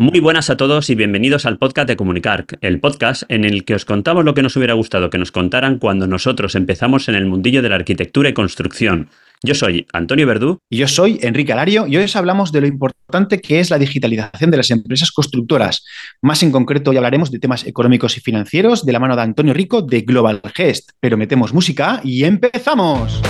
Muy buenas a todos y bienvenidos al podcast de Comunicar, el podcast en el que os contamos lo que nos hubiera gustado que nos contaran cuando nosotros empezamos en el mundillo de la arquitectura y construcción. Yo soy Antonio Verdú. Y yo soy Enrique Alario y hoy os hablamos de lo importante que es la digitalización de las empresas constructoras. Más en concreto, hoy hablaremos de temas económicos y financieros de la mano de Antonio Rico de Global Gest. Pero metemos música y empezamos.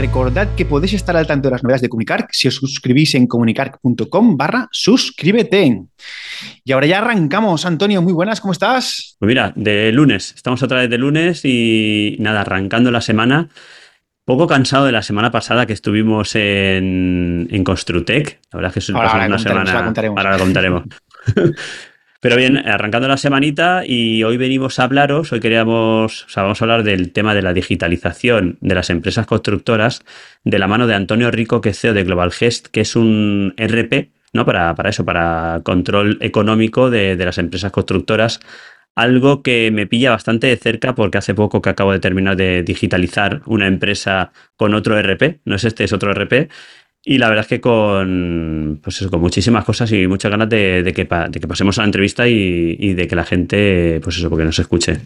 Recordad que podéis estar al tanto de las novedades de Comunicar si os suscribís en comunicar.com barra suscríbete. Y ahora ya arrancamos. Antonio, muy buenas, ¿cómo estás? Pues mira, de lunes, estamos otra vez de lunes y nada, arrancando la semana. Poco cansado de la semana pasada que estuvimos en, en Construtec. La verdad es que es una semana. Ahora la contaremos. Pero bien, arrancando la semanita y hoy venimos a hablaros, hoy queríamos, o sea, vamos a hablar del tema de la digitalización de las empresas constructoras de la mano de Antonio Rico, que es CEO de Global Gest, que es un RP, ¿no? Para, para eso, para control económico de, de las empresas constructoras. Algo que me pilla bastante de cerca porque hace poco que acabo de terminar de digitalizar una empresa con otro RP, no es este, es otro RP, y la verdad es que con, pues con muchísimas cosas y muchas ganas de, que, de que, pasemos a la entrevista y, de que la gente, pues eso, porque nos escuche.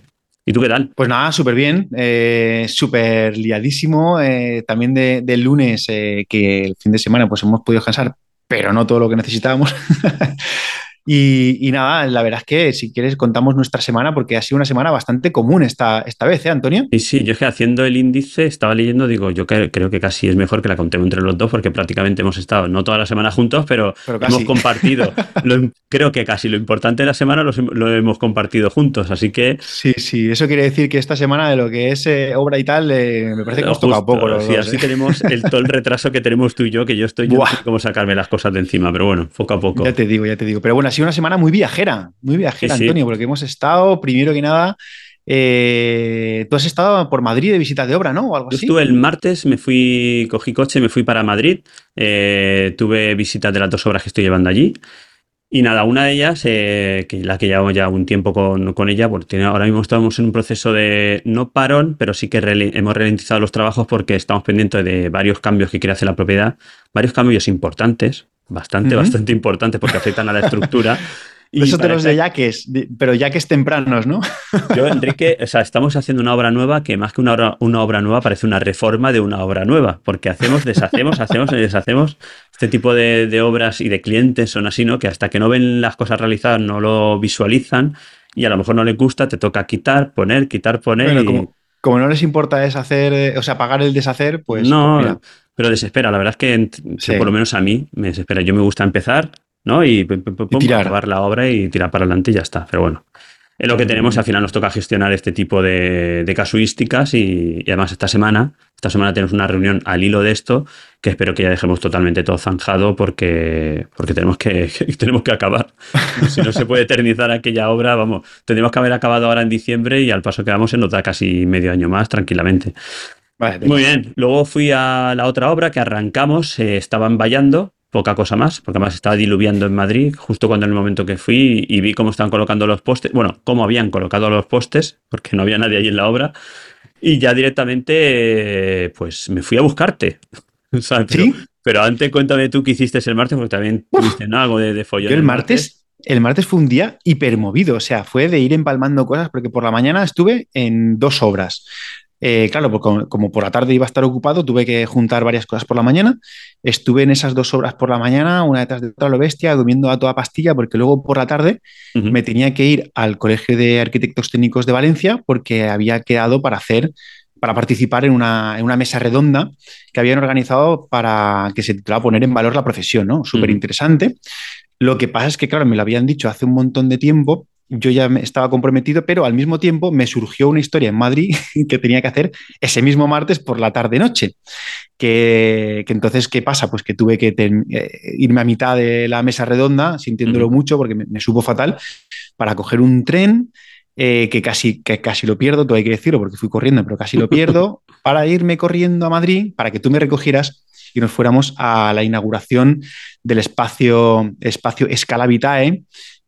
¿Y tú qué tal? Pues nada, súper bien, eh, súper liadísimo. Eh, también de, lunes, eh, que el fin de semana pues hemos podido descansar, pero no todo lo que necesitábamos. Y, nada, la verdad es que si quieres contamos nuestra semana porque ha sido una semana bastante común esta, esta vez, ¿eh, Antonio? Sí, sí, yo es que haciendo el índice estaba leyendo, digo, yo creo, que casi es mejor que la contemos entre los dos porque prácticamente hemos estado, no toda la semana juntos, pero, hemos compartido, creo que casi lo importante de la semana lo, hemos compartido juntos, así que... Sí, sí, eso quiere decir que esta semana de lo que es eh, obra y tal, eh, me parece que hemos tocado poco. sí, así ¿eh? tenemos el, todo el retraso que tenemos tú y yo, que yo estoy, yo no sé cómo sacarme las cosas de encima, pero bueno, poco a poco. Ya te digo, ya te digo, pero bueno, sido una semana muy viajera, muy viajera, Antonio, porque hemos estado, primero que nada, eh, tú has estado por Madrid de visita de obra, ¿no? O algo Yo estuve el martes, me fui, cogí coche, me fui para Madrid, eh, tuve visitas de las dos obras que estoy llevando allí. Y nada, una de ellas, eh, que la que llevo ya un tiempo con, ella, porque ahora mismo estamos en un proceso de no parón, pero sí que hemos ralentizado los trabajos porque estamos pendientes de varios cambios que quiere hacer la propiedad, varios cambios importantes, bastante, bastante importantes porque afectan a la estructura. Y Eso te los de yaques, pero yaques tempranos, ¿no? Yo, Enrique, o sea, estamos haciendo una obra nueva que más que una obra, una obra nueva parece una reforma de una obra nueva, porque hacemos, deshacemos, hacemos y deshacemos. Este tipo de, obras y de clientes son así, ¿no? Que hasta que no ven las cosas realizadas no lo visualizan y a lo mejor no les gusta, te toca quitar, poner, quitar, poner. como, no les importa deshacer, eh, o sea, pagar el deshacer, pues. No, pues pero desespera. La verdad es que, por lo menos a mí, me desespera. Yo me gusta empezar ¿no? Y, acabar la obra y tirar para adelante y ya está. Pero bueno, es lo que tenemos. Al final nos toca gestionar este tipo de, casuísticas y, además esta semana, esta semana tenemos una reunión al hilo de esto que espero que ya dejemos totalmente todo zanjado porque, porque tenemos, que, tenemos que acabar. si no se puede eternizar aquella obra, vamos, tendríamos que haber acabado ahora en diciembre y al paso que vamos se nota casi medio año más tranquilamente. Muy bien, luego fui a la otra obra que arrancamos, eh, estaban vallando poca cosa más, porque además estaba diluviando en Madrid justo cuando en el momento que fui y vi cómo estaban colocando los postes, bueno, cómo habían colocado los postes, porque no había nadie allí en la obra, y ya directamente, pues me fui a buscarte. ¿Sí? pero, antes cuéntame tú qué hiciste el martes, porque también tuviste algo de, de follón. el martes, el martes fue un día hipermovido, o sea, fue de ir empalmando cosas, porque por la mañana estuve en dos obras. Eh, claro, pues como, por la tarde iba a estar ocupado, tuve que juntar varias cosas por la mañana. Estuve en esas dos obras por la mañana, una detrás de otra, lo bestia, durmiendo a toda pastilla, porque luego por la tarde me tenía que ir al Colegio de Arquitectos Técnicos de Valencia, porque había quedado para hacer para participar en una, mesa redonda que habían organizado para que se titulaba Poner en valor la profesión, ¿no? Súper interesante. Lo que pasa es que, claro, me lo habían dicho hace un montón de tiempo yo ya estaba comprometido, pero al mismo tiempo me surgió una historia en Madrid que tenía que hacer ese mismo martes por la tarde-noche. Que, entonces, ¿qué pasa? Pues que tuve que eh, irme a mitad de la mesa redonda, sintiéndolo mucho porque me, supo fatal, para coger un tren. Eh, que, casi, que casi lo pierdo, todo hay que decirlo porque fui corriendo, pero casi lo pierdo, para irme corriendo a Madrid, para que tú me recogieras y nos fuéramos a la inauguración del espacio, espacio Escalavitae,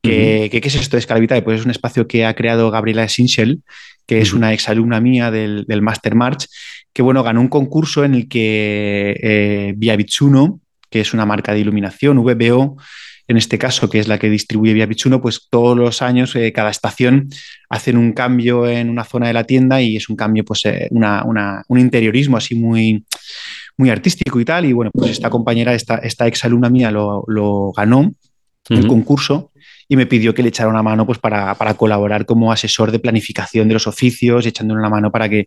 ¿Qué, es esto de Escalavitae? Pues es un espacio que ha creado Gabriela Sinchel, que es una exalumna mía del, del, Master March, que bueno, ganó un concurso en el que eh, Via Vichuno, que es una marca de iluminación, VBO, en este caso, que es la que distribuye Via Vichuno, pues todos los años, eh, cada estación, hacen un cambio en una zona de la tienda y es un cambio, pues eh, un interiorismo así muy, muy artístico y tal. Y bueno, pues esta compañera, esta, esta exalumna mía lo, lo ganó el concurso y me pidió que le echara una mano pues, para, colaborar como asesor de planificación de los oficios, echándole una mano para que,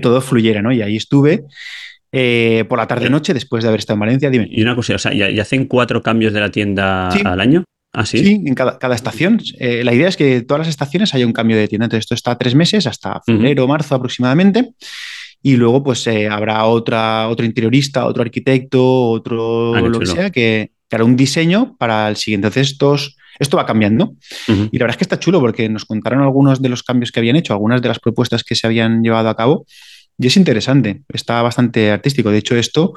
todo fluyera, ¿no? Y ahí estuve. Eh, por la tarde-noche, después de haber estado en Valencia, dime. Y una cosa, o sea, ¿y, hacen cuatro cambios de la tienda al año? ¿Ah, sí? en cada, estación. Eh, la idea es que todas las estaciones haya un cambio de tienda. Entonces, esto está tres meses, hasta febrero o marzo aproximadamente. Y luego, pues eh, habrá otra, otro interiorista, otro arquitecto, otro ah, lo que sea, que, que hará un diseño para el siguiente. Entonces, estos esto va cambiando. Y la verdad es que está chulo porque nos contaron algunos de los cambios que habían hecho, algunas de las propuestas que se habían llevado a cabo. Y es interesante, está bastante artístico. De hecho, esto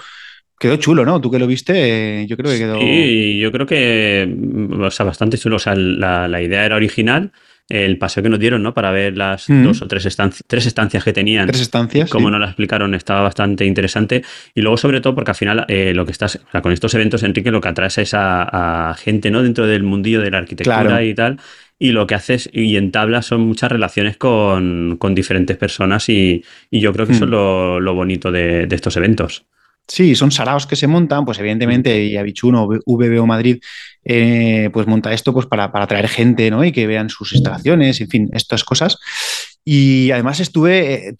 quedó chulo, ¿no? Tú que lo viste, eh, yo creo que quedó. Sí, yo creo que, o sea, bastante chulo. O sea, la, la idea era original el paseo que nos dieron, ¿no? Para ver las dos o tres estancias, tres estancias que tenían. Tres estancias. Como nos las explicaron, estaba bastante interesante. Y luego, sobre todo, porque al final, eh, lo que estás, o sea, con estos eventos, Enrique, lo que atraes es a, gente, ¿no? Dentro del mundillo de la arquitectura y tal. Y lo que haces y entablas son muchas relaciones con, diferentes personas y, yo creo que eso es lo, lo bonito de, de estos eventos. Sí, son saraos que se montan, pues evidentemente, y Avichuno, VBO Madrid, eh, pues monta esto pues para, para atraer gente, ¿no? Y que vean sus instalaciones, en fin, estas cosas. Y además estuve, eh,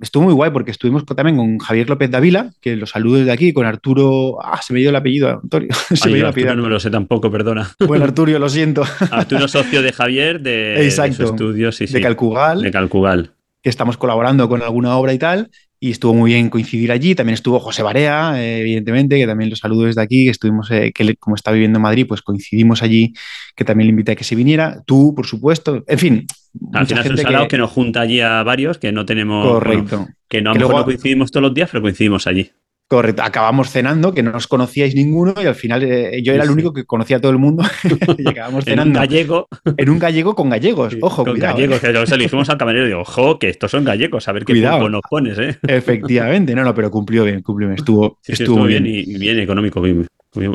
estuvo muy guay porque estuvimos también con Javier López Davila, que los saludo desde aquí, con Arturo, ah, se me dio el apellido, Antonio. Se me dio el apellido. no me lo sé tampoco, perdona. Bueno, Arturo, lo siento. Arturo, socio de Javier de, Exacto, de su estudio, sí, de Calcugal. De Calcugal. Que estamos colaborando con alguna obra y tal y estuvo muy bien coincidir allí. También estuvo José Barea, eh, evidentemente, que también lo saludo desde aquí, que estuvimos, eh, que como está viviendo en Madrid, pues coincidimos allí, que también le invité a que se viniera. Tú, por supuesto. En fin. Al final es un que... nos junta allí a varios, que no tenemos. Correcto. que no, a lo mejor no coincidimos todos los días, pero coincidimos allí. Correcto, acabamos cenando, que no os conocíais ninguno y al final eh, yo era el único que conocía a todo el mundo y acabamos cenando. En un gallego. En un gallego con gallegos, ojo, con cuidado. gallegos, que le dijimos al camarero digo, ojo, que estos son gallegos, a ver qué cuidado. nos pones, ¿eh? Efectivamente, no, no, pero cumplió bien, cumplió bien, estuvo, estuvo, bien. y bien económico.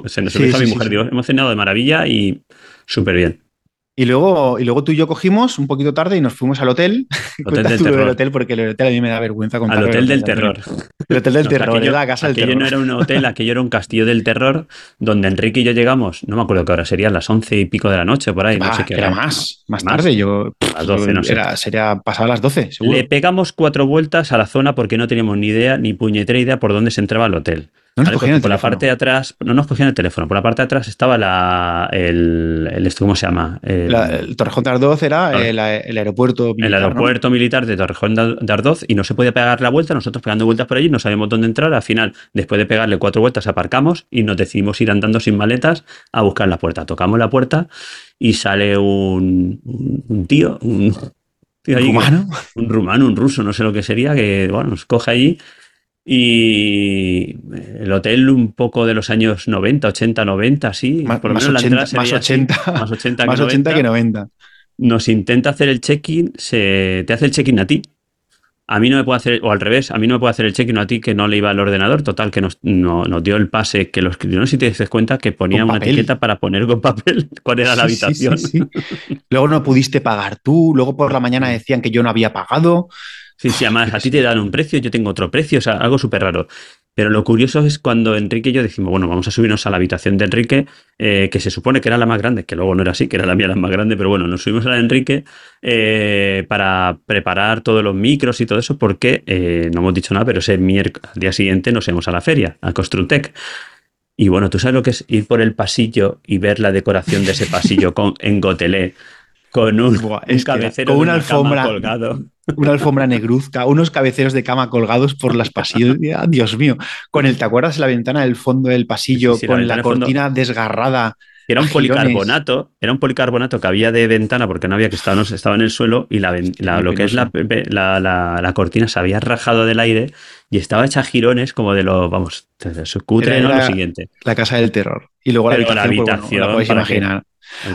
Se nos sí, a mi mujer, digo, hemos cenado de maravilla y súper bien. Y luego, y luego tú y yo cogimos un poquito tarde y nos fuimos al hotel. Hotel del terror. hotel porque el hotel a mí me da vergüenza contar. Al hotel del terror. El hotel del terror, aquello, la casa del terror. no era un hotel, aquello era un castillo del terror donde Enrique y yo llegamos, no me acuerdo qué hora serían, las once y pico de la noche por ahí. no sé qué era, más, más tarde. Yo, las doce, no sé. sería pasado las doce, seguro. Le pegamos cuatro vueltas a la zona porque no teníamos ni idea, ni puñetera idea por dónde se entraba al hotel. No nos por la parte de atrás, no nos cogían el teléfono, por la parte de atrás estaba la, el, el ¿cómo se llama? El, Torrejón de Ardoz era el, aeropuerto militar. El aeropuerto militar de Torrejón de Ardoz y no se podía pegar la vuelta, nosotros pegando vueltas por allí, no sabíamos dónde entrar, al final, después de pegarle cuatro vueltas, aparcamos y nos decidimos ir andando sin maletas a buscar la puerta. Tocamos la puerta y sale un, un tío, un, rumano? Un rumano, un ruso, no sé lo que sería, que bueno, nos coge allí y el hotel un poco de los años 90, 80, 90, sí. Más, por lo menos 80, más 80, más 80, más 80 que 90. Nos intenta hacer el check-in, se te hace el check-in a ti. A mí no me puede hacer, o al revés, a mí no me puede hacer el check-in a ti que no le iba al ordenador. Total, que nos, nos dio el pase, que los no sé si te das cuenta que ponía una etiqueta para poner con papel cuál era la habitación. luego no pudiste pagar tú, luego por la mañana decían que yo no había pagado. Sí, sí, además a ti te dan un precio, yo tengo otro precio, o sea, algo súper raro. Pero lo curioso es cuando Enrique y yo decimos, bueno, vamos a subirnos a la habitación de Enrique, eh, que se supone que era la más grande, que luego no era así, que era la mía la más grande, pero bueno, nos subimos a la de Enrique eh, para preparar todos los micros y todo eso, porque eh, no hemos dicho nada, pero ese miércoles, al día siguiente nos vamos a la feria, a Construtec. Y bueno, tú sabes lo que es ir por el pasillo y ver la decoración de ese pasillo con, en Gotelé Con un, cabecero con una, alfombra colgado. Una alfombra negruzca, unos cabeceros de cama colgados por las pasillos. Dios mío. Con el, ¿te acuerdas? La ventana del fondo del pasillo, con la, cortina desgarrada. Era un policarbonato, era un policarbonato que había de ventana porque no había que estar, no, estaba en el suelo y la, lo que es la, la, cortina se había rajado del aire y estaba hecha girones como de lo, vamos, su cutre, ¿no? Lo siguiente. La casa del terror. Y luego la habitación, la podéis imaginar.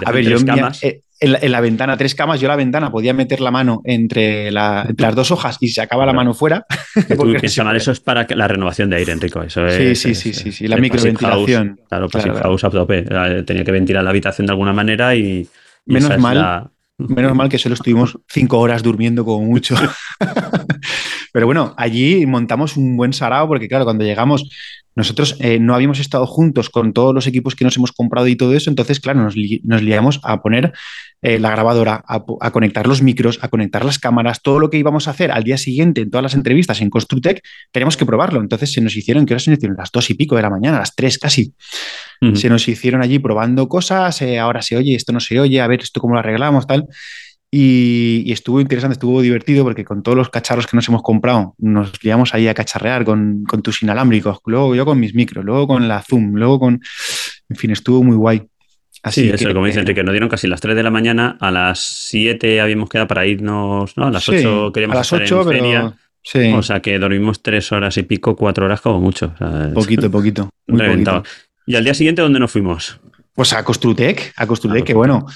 A ver, yo eh, en, la, ventana, tres camas, yo la ventana podía meter la mano entre, las dos hojas y se acaba la mano fuera. eso es para la renovación de aire, Enrico. Eso sí, sí, sí, sí, sí, la microventilación. claro, Passive House a tope. Tenía que ventilar la habitación de alguna manera y. menos mal. Menos mal que solo estuvimos cinco horas durmiendo como mucho. Pero bueno, allí montamos un buen sarao porque claro, cuando llegamos nosotros eh, no habíamos estado juntos con todos los equipos que nos hemos comprado y todo eso, entonces, claro, nos, liamos a poner eh, la grabadora, a, conectar los micros, a conectar las cámaras, todo lo que íbamos a hacer al día siguiente en todas las entrevistas en Construtec, tenemos que probarlo. Entonces se nos hicieron, ¿qué horas se nos hicieron? Las dos y pico de la mañana, las tres casi. Se nos hicieron allí probando cosas, eh, ahora se oye, esto no se oye, a ver esto cómo lo arreglamos, tal. Y, estuvo interesante, estuvo divertido porque con todos los cacharros que nos hemos comprado, nos liamos ahí a cacharrear con, tus inalámbricos, luego yo con mis micros, luego con la Zoom, luego con... En fin, estuvo muy guay. Así sí, eso, como dice Enrique, nos dieron casi las 3 de la mañana, a las 7 habíamos quedado para irnos, ¿no? A las 8 queríamos a las 8, pero... Sí. O sea que dormimos 3 horas y pico, 4 horas como mucho. poquito, poquito. reventado. ¿Y al día siguiente dónde nos fuimos? Pues a Costrutec, a Costrutec, que bueno,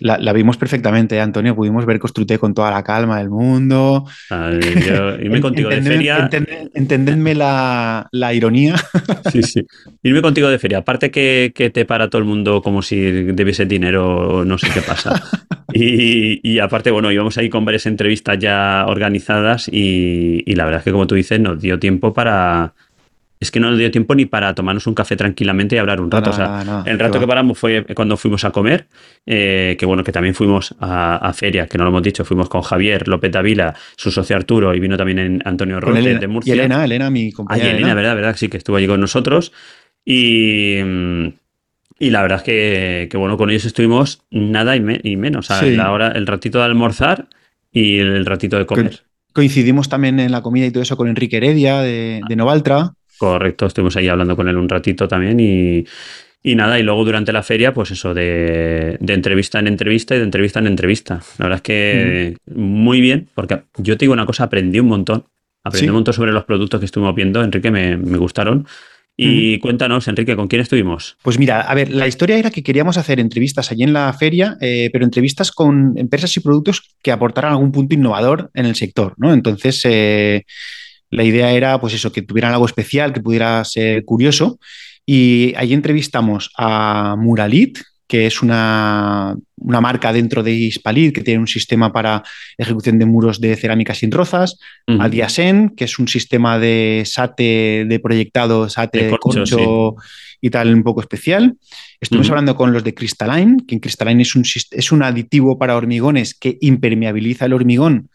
la, vimos perfectamente, Antonio. Pudimos ver Construte con toda la calma del mundo. irme contigo de feria. entendedme la, ironía. Sí, sí. Irme contigo de feria. Aparte que, te para todo el mundo como si debiese dinero no sé qué pasa. Y, aparte, bueno, íbamos ahí con varias entrevistas ya organizadas y, y la verdad es que, como tú dices, nos dio tiempo para, es que no nos dio tiempo ni para tomarnos un café tranquilamente y hablar un rato. o sea, el rato que paramos fue cuando fuimos a comer, eh, que bueno, que también fuimos a, feria, que no lo hemos dicho, fuimos con Javier López Davila, su socio Arturo, y vino también Antonio Roque de Murcia. Y Elena, Elena, mi compañera. Ah, Elena, verdad, verdad, sí, que estuvo allí con nosotros. Y, y la verdad es que, bueno, con ellos estuvimos nada y, menos. O sea, la hora, el ratito de almorzar y el ratito de comer. coincidimos también en la comida y todo eso con Enrique Heredia de, de Novaltra. Correcto, estuvimos ahí hablando con él un ratito también y, nada, y luego durante la feria, pues eso, de, entrevista en entrevista y de entrevista en entrevista. La verdad es que muy bien, porque yo te digo una cosa, aprendí un montón. Aprendí un montón sobre los productos que estuvimos viendo, Enrique, me, gustaron. Y cuéntanos, Enrique, ¿con quién estuvimos? Pues mira, a ver, la historia era que queríamos hacer entrevistas allí en la feria, eh, pero entrevistas con empresas y productos que aportaran algún punto innovador en el sector, ¿no? Entonces, eh, la idea era, pues eso, que tuvieran algo especial, que pudiera ser curioso. Y allí entrevistamos a Muralit, que es una, marca dentro de Hispalit que tiene un sistema para ejecución de muros de cerámica sin rozas, a Diasen, que es un sistema de SATE de proyectado, SATE de corcho, y tal, un poco especial. Estuvimos hablando con los de Crystalline, que en Crystalline es un, es un aditivo para hormigones que impermeabiliza el hormigón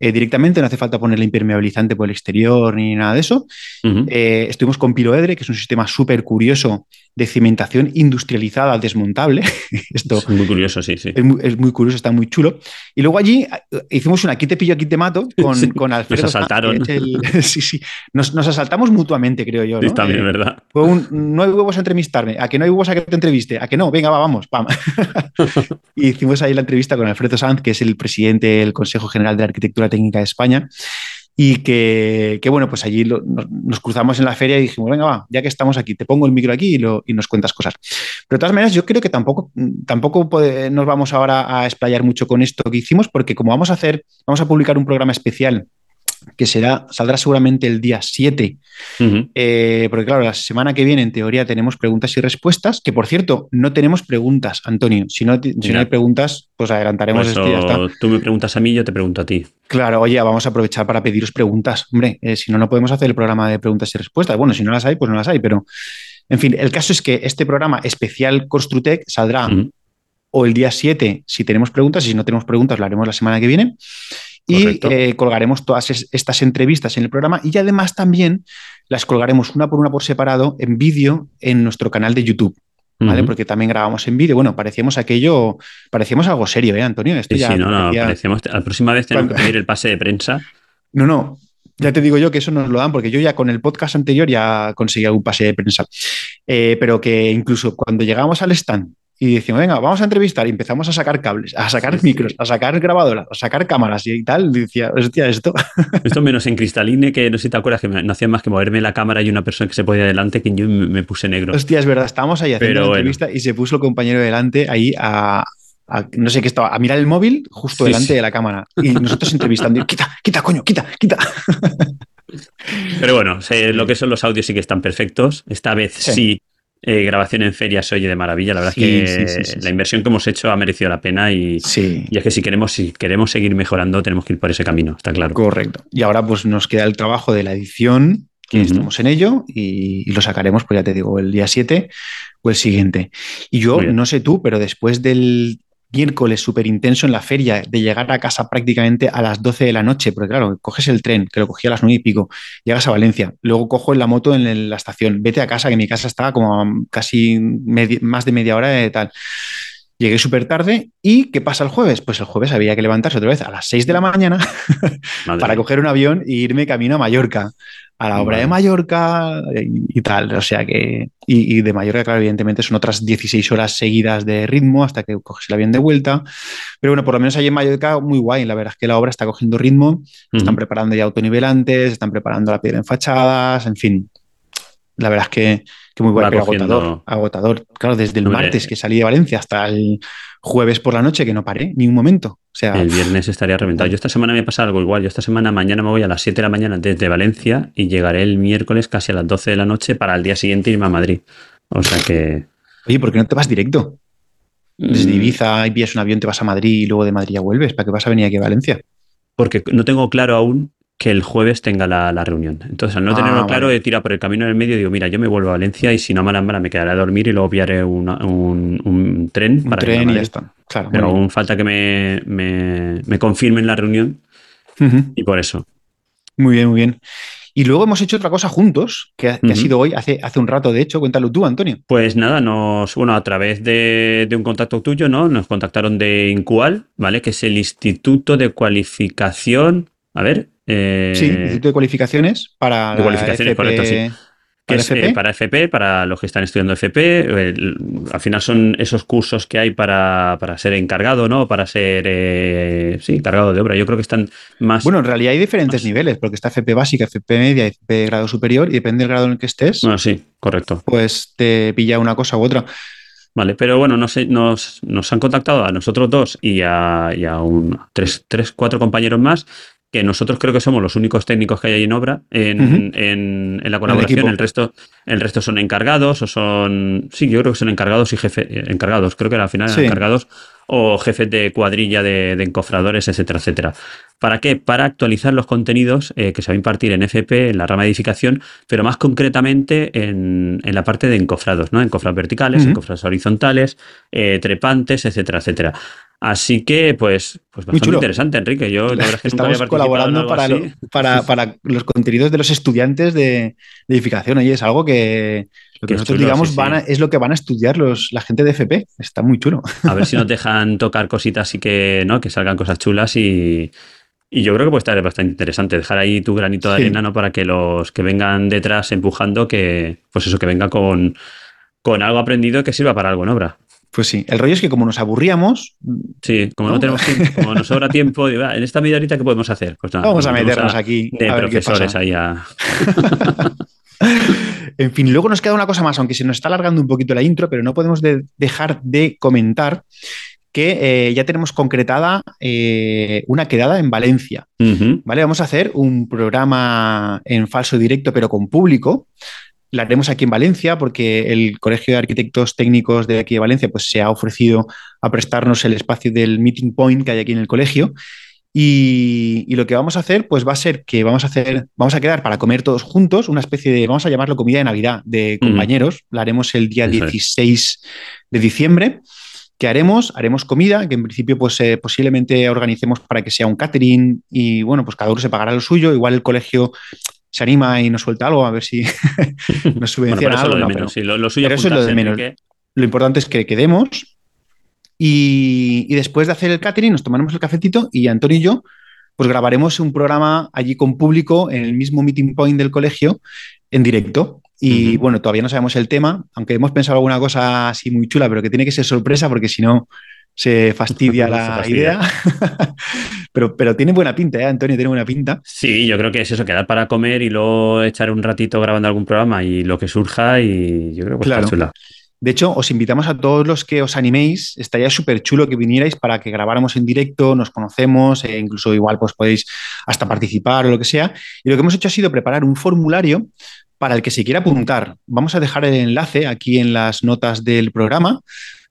eh, directamente, no hace falta ponerle impermeabilizante por el exterior ni nada de eso. Eh, estuvimos con Piroedre, que es un sistema súper curioso de cimentación industrializada desmontable. Esto es muy curioso, sí, sí. Es muy, curioso, está muy chulo. Y luego allí eh, hicimos una aquí te pillo, aquí te mato con, con Alfredo. Nos asaltaron. sí, sí. Nos, asaltamos mutuamente, creo yo. ¿no? Sí, también, ¿verdad? no hay huevos a entrevistarme, a que no hay huevos a que te entreviste, a que no, venga, va, vamos, y hicimos ahí la entrevista con Alfredo Sanz, que es el presidente del Consejo General de Arquitectura Técnica de España y que, bueno, pues allí nos, cruzamos en la feria y dijimos, venga, va, ya que estamos aquí, te pongo el micro aquí y, nos cuentas cosas. Pero de todas maneras, yo creo que tampoco, tampoco nos vamos ahora a explayar mucho con esto que hicimos, porque como vamos a hacer, vamos a publicar un programa especial que será, saldrá seguramente el día 7, eh, porque claro, la semana que viene en teoría tenemos preguntas y respuestas, que por cierto, no tenemos preguntas, Antonio, si no, si no hay preguntas, pues adelantaremos esto ya está. Tú me preguntas a mí, yo te pregunto a ti. Claro, oye, vamos a aprovechar para pediros preguntas, hombre, eh, si no, no podemos hacer el programa de preguntas y respuestas, bueno, si no las hay, pues no las hay, pero en fin, el caso es que este programa especial Construtec saldrá o el día 7 si tenemos preguntas, y si no tenemos preguntas lo haremos la semana que viene y eh, colgaremos todas estas entrevistas en el programa y además también las colgaremos una por una por separado en vídeo en nuestro canal de YouTube. ¿vale? Porque también grabamos en vídeo. Bueno, parecíamos aquello, parecíamos algo serio, ¿eh, Antonio? sí, sí, no, no, parecíamos, la próxima vez tenemos que pedir el pase de prensa. No, no, ya te digo yo que eso nos lo dan, porque yo ya con el podcast anterior ya conseguí algún pase de prensa. Eh, pero que incluso cuando llegamos al stand y decimos, venga, vamos a entrevistar y empezamos a sacar cables, a sacar micros, a sacar grabadoras, a sacar cámaras y tal, decía, hostia, esto. Esto menos en Cristaline, que no sé si te acuerdas que no hacía más que moverme la cámara y una persona que se podía delante, que yo me, puse negro. Hostia, es verdad, estábamos ahí haciendo la entrevista y se puso el compañero delante ahí a, no sé qué estaba, a mirar el móvil justo delante de la cámara. Y nosotros entrevistando, quita, quita, coño, quita, quita. Pero bueno, lo que son los audios sí que están perfectos. Esta vez sí, eh, grabación en feria se oye de maravilla. La verdad es que la inversión que hemos hecho ha merecido la pena y, y, es que si queremos, si queremos seguir mejorando tenemos que ir por ese camino, está claro. Correcto. Y ahora pues nos queda el trabajo de la edición, que estamos en ello y, lo sacaremos, pues ya te digo, el día 7 o el siguiente. Y yo, no sé tú, pero después del miércoles súper intenso en la feria, de llegar a casa prácticamente a las 12 de la noche, porque claro, coges el tren, que lo cogí a las 9 y pico, llegas a Valencia, luego cojo la moto en la estación, vete a casa, que mi casa estaba como casi más de media hora de tal. Llegué súper tarde y ¿qué pasa el jueves? Pues el jueves había que levantarse otra vez a las 6 de la mañana para coger un avión e irme camino a Mallorca a la obra de Mallorca y, tal. O sea que, y, de Mallorca, claro, evidentemente son otras 16 horas seguidas de ritmo hasta que coges el avión de vuelta. Pero bueno, por lo menos ahí en Mallorca, muy guay. La verdad es que la obra está cogiendo ritmo, están preparando ya autonivelantes, están preparando la piedra en fachadas, en fin. La verdad es que, muy guay, pero agotador. Agotador. Claro, desde el martes que salí de Valencia hasta el jueves por la noche que no paré ni un momento. O sea, el viernes estaría reventado. Yo esta semana me ha pasado algo igual. Yo esta semana mañana me voy a las 7 de la mañana desde Valencia y llegaré el miércoles casi a las 12 de la noche para el día siguiente irme a Madrid. O sea que... Oye, ¿por qué no te vas directo? Desde mm. Ibiza y pillas un avión, te vas a Madrid y luego de Madrid ya vuelves. ¿Para qué vas a venir aquí a Valencia? Porque no tengo claro aún que el jueves tenga la, reunión. Entonces, al no tenerlo ah, claro, he tirado por el camino en el medio y digo, mira, yo me vuelvo a Valencia y si no mala mala me quedaré a dormir y luego pillaré un, tren un tren y ya está. Claro, Pero aún falta que me, me, confirmen la reunión y por eso. Muy bien, muy bien. Y luego hemos hecho otra cosa juntos, que, ha sido hoy, hace, hace un rato, de hecho. Cuéntalo tú, Antonio. Pues nada, nos, bueno, a través de, de, un contacto tuyo, ¿no? Nos contactaron de INCUAL, ¿vale? Que es el Instituto de Cualificación. A ver, eh, sí, Instituto de Cualificaciones para. De cualificaciones, correcto, sí. para, FP. para FP, para los que están estudiando FP. al final son esos cursos que hay para, ser encargado, ¿no? Para ser, eh, sí, encargado de obra. Yo creo que están más... Bueno, en realidad hay diferentes niveles, porque está FP básica, FP media, FP grado superior, y depende del grado en el que estés. Bueno, sí, correcto. Pues te pilla una cosa u otra. Vale, pero bueno, nos, nos, nos han contactado a nosotros dos y a, y a un, tres, tres, cuatro compañeros más que nosotros creo que somos los únicos técnicos que hay ahí en obra, en, la colaboración, el, resto, el resto son encargados o son, sí, yo creo que son encargados y jefes, encargados, creo que al final eran encargados o jefes de cuadrilla de, encofradores, etcétera, etcétera. ¿Para qué? Para actualizar los contenidos eh, que se va a impartir en FP, en la rama de edificación, pero más concretamente en, la parte de encofrados, ¿no? Encofrados verticales, encofrados horizontales, eh, trepantes, etcétera, etcétera. Así que, pues, pues bastante interesante, Enrique. Yo la verdad es que Estamos colaborando para, para, los contenidos de los estudiantes de, edificación. Oye, es algo que lo que nosotros digamos van es lo que van a estudiar los, la gente de FP. Está muy chulo. A ver si nos dejan tocar cositas y que, ¿no? que salgan cosas chulas y, y yo creo que puede estar bastante interesante dejar ahí tu granito de arena, ¿no? Para que los que vengan detrás empujando, que, pues eso, que venga con, con algo aprendido que sirva para algo en obra. Pues sí, el rollo es que como nos aburríamos. Sí, como no, tenemos tiempo, como nos sobra tiempo, en esta media horita, ¿qué podemos hacer? Pues vamos a meternos aquí. De profesores ahí a. en fin, luego nos queda una cosa más, aunque se nos está alargando un poquito la intro, pero no podemos dejar de comentar que eh, ya tenemos concretada eh, una quedada en Valencia. ¿Vale? Vamos a hacer un programa en falso directo, pero con público la haremos aquí en Valencia porque el Colegio de Arquitectos Técnicos de aquí de Valencia pues, se ha ofrecido a prestarnos el espacio del meeting point que hay aquí en el colegio. Y, lo que vamos a hacer, pues va a ser que vamos a hacer, vamos a quedar para comer todos juntos, una especie de, vamos a llamarlo comida de Navidad de compañeros. La haremos el día 16 de diciembre. ¿Qué haremos? Haremos comida, que en principio, pues eh, posiblemente organicemos para que sea un catering y bueno, pues cada uno se pagará lo suyo. Igual el colegio se anima y nos suelta algo, a ver si nos subvenciona algo. Lo, sí, lo, suyo eso es lo de menos. lo importante es que quedemos y, y, después de hacer el catering nos tomaremos el cafetito y Antonio y yo pues grabaremos un programa allí con público en el mismo meeting point del colegio en directo. Y bueno, todavía no sabemos el tema, aunque hemos pensado alguna cosa así muy chula, pero que tiene que ser sorpresa porque si no se fastidia la idea. pero, pero tiene buena pinta, ¿eh? Antonio? Tiene buena pinta. Sí, yo creo que es eso, quedar para comer y luego echar un ratito grabando algún programa y lo que surja y yo creo que está chula. De hecho, os invitamos a todos los que os animéis. Estaría súper chulo que vinierais para que grabáramos en directo, nos conocemos, e incluso igual pues podéis hasta participar o lo que sea. Y lo que hemos hecho ha sido preparar un formulario para el que se quiera apuntar. Vamos a dejar el enlace aquí en las notas del programa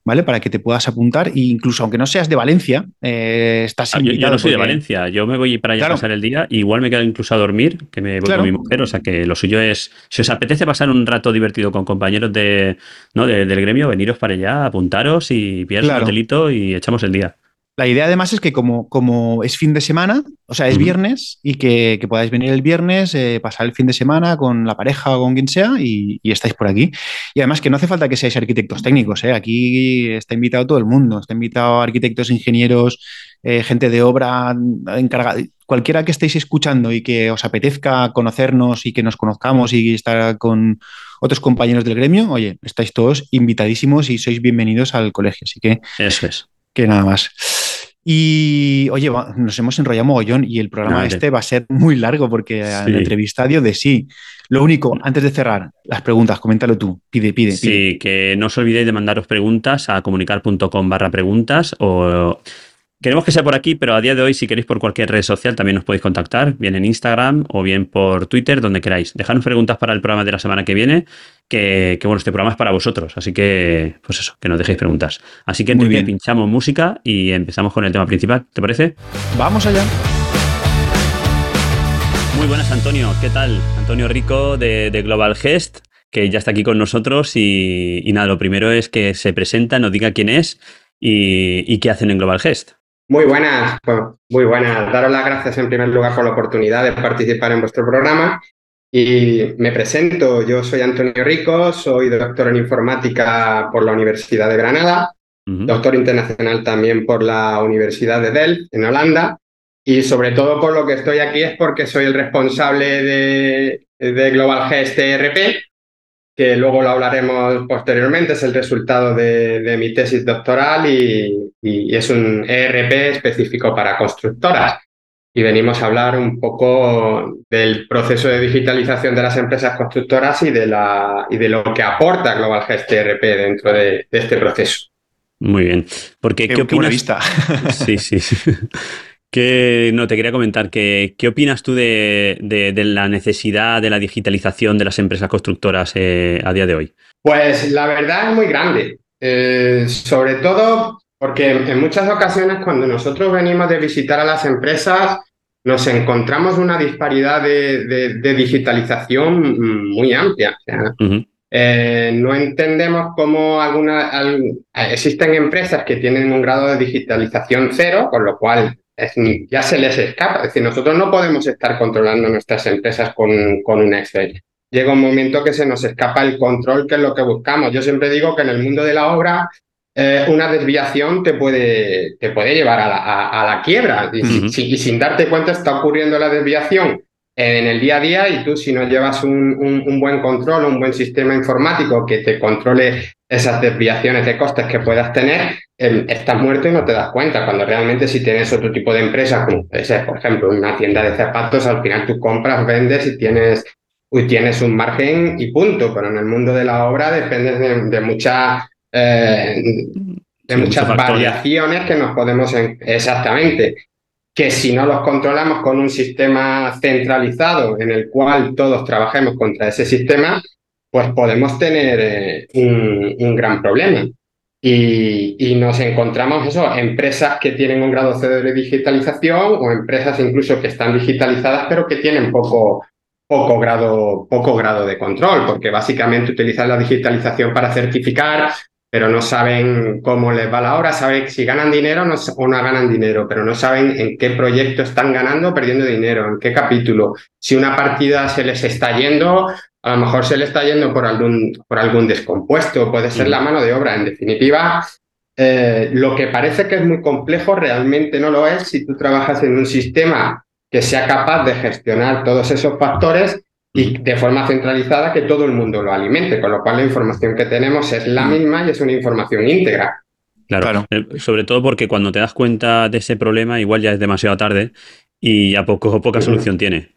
¿vale? Para que te puedas apuntar e incluso aunque no seas de Valencia, eh, estás invitado. Ah, yo, yo, no soy de Valencia, yo me voy para allá a pasar el día, igual me quedo incluso a dormir, que me voy con mi mujer, o sea que lo suyo es, si os apetece pasar un rato divertido con compañeros de, ¿no? del gremio, veniros para allá, apuntaros y pillaros un hotelito y echamos el día. La idea además es que como, como es fin de semana, o sea, es viernes y que, podáis venir el viernes, eh, pasar el fin de semana con la pareja o con quien sea y, estáis por aquí. Y además que no hace falta que seáis arquitectos técnicos, ¿eh? aquí está invitado todo el mundo, está invitado arquitectos, ingenieros, eh, gente de obra encargada, cualquiera que estéis escuchando y que os apetezca conocernos y que nos conozcamos y estar con otros compañeros del gremio, oye, estáis todos invitadísimos y sois bienvenidos al colegio. Así que... Eso es. Que nada más. Y oye, nos hemos enrollado mogollón y el programa este va a ser muy largo porque el entrevistadio de sí. Lo único, antes de cerrar, las preguntas, coméntalo tú, pide, pide. Sí, que no os olvidéis de mandaros preguntas a comunicar.com barra preguntas o Queremos que sea por aquí, pero a día de hoy, si queréis por cualquier red social, también nos podéis contactar, bien en Instagram o bien por Twitter, donde queráis. Dejadnos preguntas para el programa de la semana que viene, que, bueno, este programa es para vosotros, así que, pues eso, que nos dejéis preguntas. Así que entonces pinchamos música y empezamos con el tema principal, ¿te parece? Vamos allá. Muy buenas, Antonio, ¿qué tal? Antonio Rico de, Global Gest, que ya está aquí con nosotros y, nada, lo primero es que se presenta, nos diga quién es y, y qué hacen en Global Gest. Muy buenas, pues, muy buenas. Daros las gracias en primer lugar por la oportunidad de participar en vuestro programa. Y me presento, yo soy Antonio Rico, soy doctor en informática por la Universidad de Granada, doctor internacional también por la Universidad de Delft, en Holanda, y sobre todo por lo que estoy aquí es porque soy el responsable de, de Global Gest ERP, que luego lo hablaremos posteriormente, es el resultado de, mi tesis doctoral y, es un ERP específico para constructoras. Y venimos a hablar un poco del proceso de digitalización de las empresas constructoras y de, la, y de lo que aporta Global Gest ERP dentro de, este proceso. Muy bien. Porque, ¿qué, ¿qué vista. Sí, sí. Que, no, te quería comentar, que, ¿qué opinas tú de, la necesidad de la digitalización de las empresas constructoras eh, a día de hoy? Pues la verdad es muy grande, eh, sobre todo porque en muchas ocasiones cuando nosotros venimos de visitar a las empresas nos encontramos una disparidad de, digitalización muy amplia. Eh, no entendemos cómo alguna, existen empresas que tienen un grado de digitalización cero, con lo cual ya se les escapa. Es decir, nosotros no podemos estar controlando nuestras empresas con, con un Excel. Llega un momento que se nos escapa el control, que es lo que buscamos. Yo siempre digo que en el mundo de la obra eh, una desviación te puede, te puede llevar a la, a, la quiebra. Y, sin darte cuenta está ocurriendo la desviación en el día a día y tú si no llevas un, un, buen control, un buen sistema informático que te controle esas desviaciones de costes que puedas tener, estás muerto y no te das cuenta, cuando realmente si tienes otro tipo de empresa, como puede ser, por ejemplo, una tienda de zapatos, al final tú compras, vendes y tienes, tienes un margen y punto, pero en el mundo de la obra dependes de, de, mucha, eh, de muchas variaciones que nos podemos... exactamente que si no los controlamos con un sistema centralizado en el cual todos trabajemos contra ese sistema, pues podemos tener eh, un, gran problema. Y, nos encontramos eso, empresas que tienen un grado cero de digitalización o empresas incluso que están digitalizadas pero que tienen poco, poco, grado, poco grado de control, porque básicamente utilizan la digitalización para certificar, pero no saben cómo les va la hora, saben si ganan dinero o no ganan dinero, pero no saben en qué proyecto están ganando o perdiendo dinero, en qué capítulo. Si una partida se les está yendo, a lo mejor se le está yendo por algún, por algún descompuesto, puede ser la mano de obra. En definitiva, eh, lo que parece que es muy complejo realmente no lo es si tú trabajas en un sistema que sea capaz de gestionar todos esos factores y de forma centralizada que todo el mundo lo alimente, con lo cual la información que tenemos es la misma y es una información íntegra. Claro, eh, sobre todo porque cuando te das cuenta de ese problema igual ya es demasiado tarde y ya poco, poca solución tiene.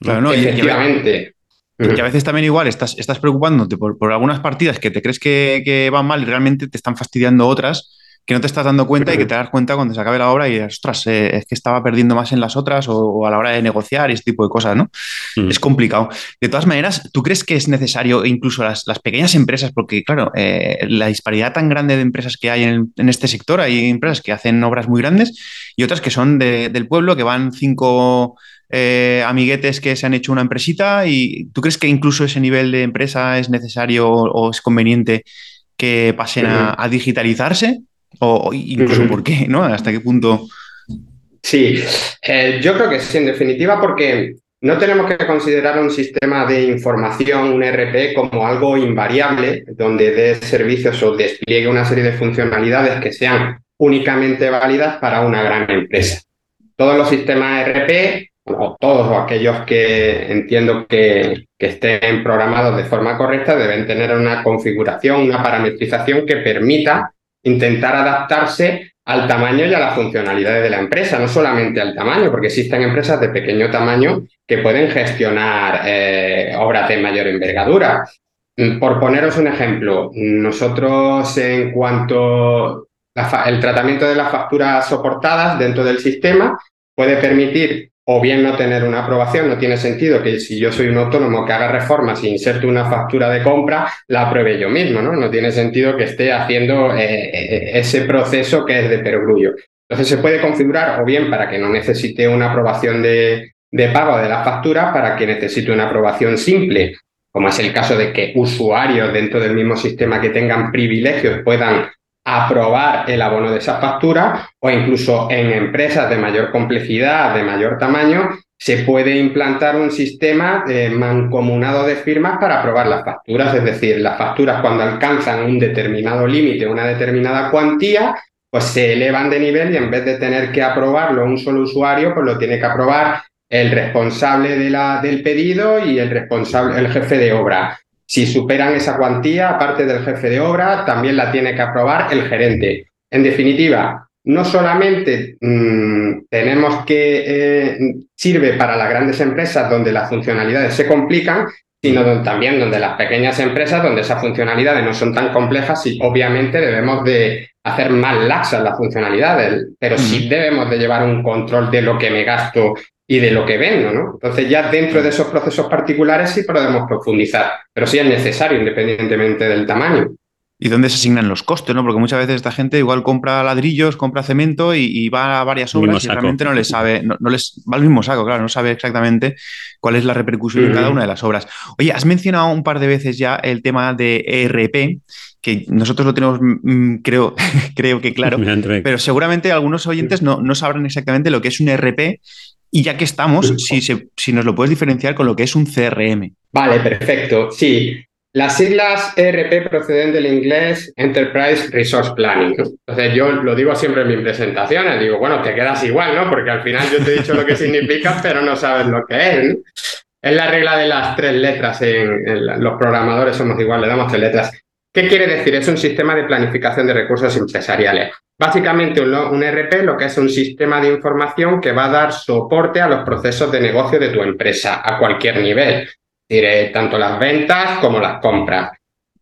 Claro, no, Efectivamente. Y, a veces también igual estás, estás preocupándote por, por algunas partidas que te crees que, que, van mal y realmente te están fastidiando otras que no te estás dando cuenta y que te das cuenta cuando se acabe la obra y ostras, eh, es que estaba perdiendo más en las otras o, a la hora de negociar y este tipo de cosas, ¿no? Mm. Es complicado. De todas maneras, ¿tú crees que es necesario incluso las, las pequeñas empresas? Porque, claro, eh, la disparidad tan grande de empresas que hay en, en, este sector, hay empresas que hacen obras muy grandes y otras que son de, del pueblo, que van cinco eh, amiguetes que se han hecho una empresita y ¿tú crees que incluso ese nivel de empresa es necesario o, es conveniente que pasen a, digitalizarse? O, incluso por qué, ¿no? ¿Hasta qué punto? Sí, eh, yo creo que sí, en definitiva, porque no tenemos que considerar un sistema de información, un RP, como algo invariable, donde dé servicios o despliegue una serie de funcionalidades que sean únicamente válidas para una gran empresa. Todos los sistemas RP o todos aquellos que entiendo que, estén programados de forma correcta deben tener una configuración, una parametrización que permita intentar adaptarse al tamaño y a las funcionalidades de la empresa, no solamente al tamaño, porque existen empresas de pequeño tamaño que pueden gestionar eh, obras de mayor envergadura. Por poneros un ejemplo, nosotros en cuanto al tratamiento de las facturas soportadas dentro del sistema puede permitir o bien no tener una aprobación, no tiene sentido que si yo soy un autónomo que haga reformas e inserte una factura de compra, la apruebe yo mismo, ¿no? No tiene sentido que esté haciendo eh, eh, ese proceso que es de perogrullo. Entonces se puede configurar o bien para que no necesite una aprobación de, de pago de la factura, para que necesite una aprobación simple, como es el caso de que usuarios dentro del mismo sistema que tengan privilegios puedan aprobar el abono de esa factura o incluso en empresas de mayor complejidad, de mayor tamaño, se puede implantar un sistema de mancomunado de firmas para aprobar las facturas, es decir, las facturas cuando alcanzan un determinado límite, una determinada cuantía, pues se elevan de nivel y en vez de tener que aprobarlo un solo usuario, pues lo tiene que aprobar el responsable del pedido y el responsable, el jefe de obra. Si superan esa cuantía, aparte del jefe de obra, también la tiene que aprobar el gerente. En definitiva, no solamente mm, tenemos que eh, sirve para las grandes empresas donde las funcionalidades se complican, sino también donde las pequeñas empresas, donde esas funcionalidades no son tan complejas y obviamente debemos de hacer más laxas las funcionalidades, pero sí debemos de llevar un control de lo que me gasto y de lo que vendo, ¿no? Entonces ya dentro de esos procesos particulares sí podemos profundizar, pero sí es necesario independientemente del tamaño. ¿Y dónde se asignan los costes? ¿no? Porque muchas veces esta gente igual compra ladrillos, compra cemento y, va a varias obras y realmente no les sabe, no, les va al mismo saco, claro, no sabe exactamente cuál es la repercusión en cada una de las obras. Oye, has mencionado un par de veces ya el tema de ERP, que nosotros lo tenemos, mm, creo, creo que claro, pero seguramente algunos oyentes no, no sabrán exactamente lo que es un ERP y ya que estamos, si, si nos lo puedes diferenciar con lo que es un CRM. Vale, perfecto. Sí, las siglas ERP proceden del inglés Enterprise Resource Planning. Entonces yo lo digo siempre en mis presentaciones, digo, bueno, te quedas igual, ¿no? Porque al final yo te he dicho lo que significa, pero no sabes lo que es. Es la regla de las tres letras. En, los programadores somos igual, le damos tres letras. ¿Qué quiere decir? Es un sistema de planificación de recursos empresariales. Básicamente un, un RP lo que es un sistema de información que va a dar soporte a los procesos de negocio de tu empresa a cualquier nivel, tanto las ventas como las compras.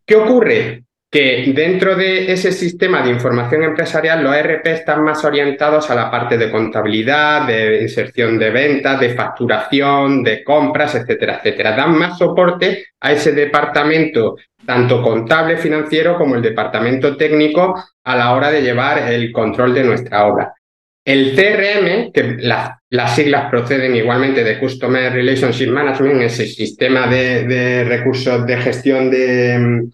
¿Qué ocurre? Que dentro de ese sistema de información empresarial los RP están más orientados a la parte de contabilidad, de inserción de ventas, de facturación, de compras, etcétera, etcétera. Dan más soporte a ese departamento tanto contable financiero como el departamento técnico a la hora de llevar el control de nuestra obra. El CRM, que las siglas proceden igualmente de Customer Relationship Management, ese sistema de, recursos de gestión de,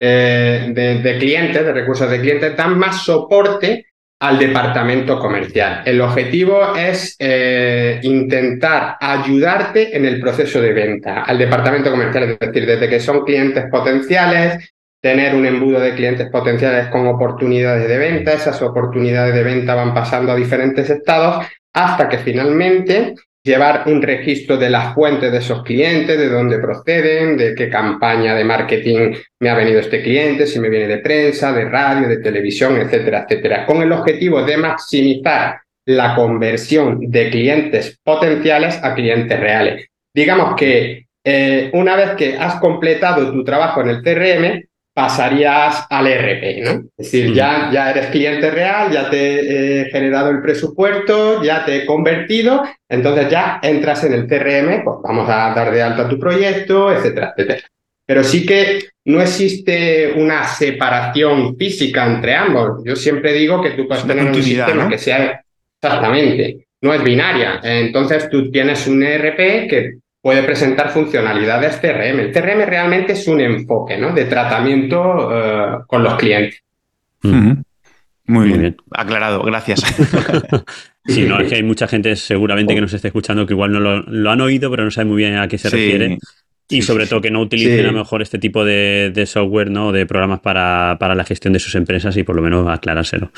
eh, de, de, clientes, de recursos de clientes, dan más soporte al departamento comercial. El objetivo es eh, intentar ayudarte en el proceso de venta al departamento comercial, es decir, desde que son clientes potenciales, tener un embudo de clientes potenciales con oportunidades de venta, esas oportunidades de venta van pasando a diferentes estados hasta que finalmente llevar un registro de las fuentes de esos clientes, de dónde proceden, de qué campaña de marketing me ha venido este cliente, si me viene de prensa, de radio, de televisión, etcétera, etcétera, con el objetivo de maximizar la conversión de clientes potenciales a clientes reales. Digamos que eh, una vez que has completado tu trabajo en el CRM, pasarías al ERP, ¿no? Es decir, ya, ya eres cliente real, ya te he generado el presupuesto, ya te he convertido, entonces ya entras en el CRM, pues vamos a dar de alta tu proyecto, etcétera, etcétera. Pero sí que no existe una separación física entre ambos. Yo siempre digo que tú puedes tener un sistema que sea exactamente, no es binaria. Entonces tú tienes un ERP que puede presentar funcionalidades CRM. El CRM realmente es un enfoque ¿no? de tratamiento eh, con los clientes. Muy, bien. aclarado, gracias. sí, no, es que hay mucha gente seguramente que nos esté escuchando que igual no lo, han oído, pero no sabe muy bien a qué se refiere. Y sobre todo que no utilicen a lo mejor este tipo de, software, ¿no? De programas para, para, la gestión de sus empresas y por lo menos aclarárselo.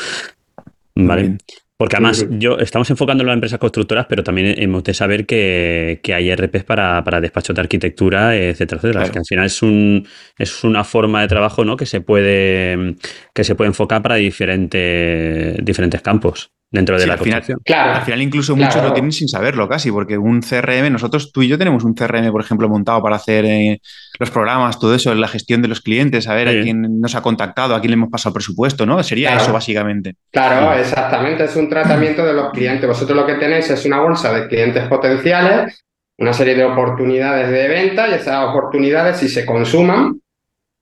Vale. Porque además, yo estamos enfocando en las empresas constructoras, pero también hemos de saber que, hay RPs para, para despachos de arquitectura, etcétera, etcétera. que al final es un es una forma de trabajo ¿no? que se puede que se puede enfocar para diferentes diferentes campos dentro de la al final, claro, al final incluso muchos lo tienen sin saberlo casi, porque un CRM, nosotros tú y yo tenemos un CRM, por ejemplo, montado para hacer eh, los programas, todo eso, la gestión de los clientes, saber a quién nos ha contactado, a quién le hemos pasado presupuesto, ¿no? Sería eso básicamente. Claro, exactamente, es un tratamiento de los clientes. Vosotros lo que tenéis es una bolsa de clientes potenciales, una serie de oportunidades de venta y esas oportunidades si se consuman,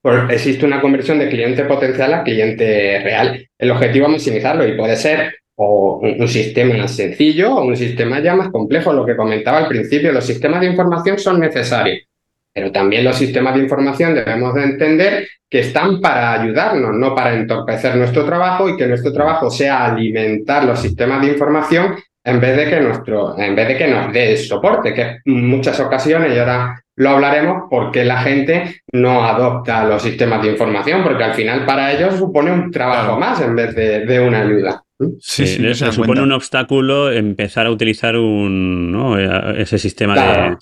pues existe una conversión de cliente potencial a cliente real. El objetivo es maximizarlo y puede ser o un, sistema sencillo o un sistema ya más complejo. Lo que comentaba al principio, los sistemas de información son necesarios, pero también los sistemas de información debemos de entender que están para ayudarnos, no para entorpecer nuestro trabajo y que nuestro trabajo sea alimentar los sistemas de información en vez de que, nuestro, en vez de que nos dé soporte, que en muchas ocasiones, y ahora lo hablaremos, porque la gente no adopta los sistemas de información, porque al final para ellos supone un trabajo más en vez de una ayuda. Sí, sí, supone un obstáculo empezar a utilizar un, eh, ese sistema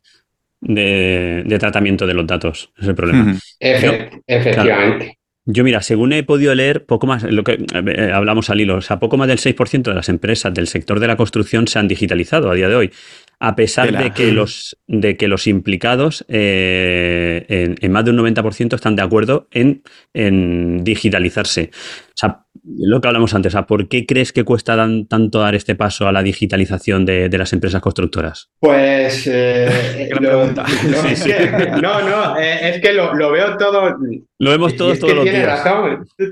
de, tratamiento de los datos. Es el problema. efectivamente. yo, mira, según he podido leer, poco más, lo que eh, hablamos al hilo, o sea, poco más del 6% de las empresas del sector de la construcción se han digitalizado a día de hoy a pesar de, que, los, de que los implicados eh, en, más de un 90% están de acuerdo en, en, digitalizarse. O sea, lo que hablamos antes, ¿por qué crees que cuesta tanto dar este paso a la digitalización de, las empresas constructoras? Pues... Eh, no, no, eh, es que lo, veo todo... Lo vemos todos, todos los días.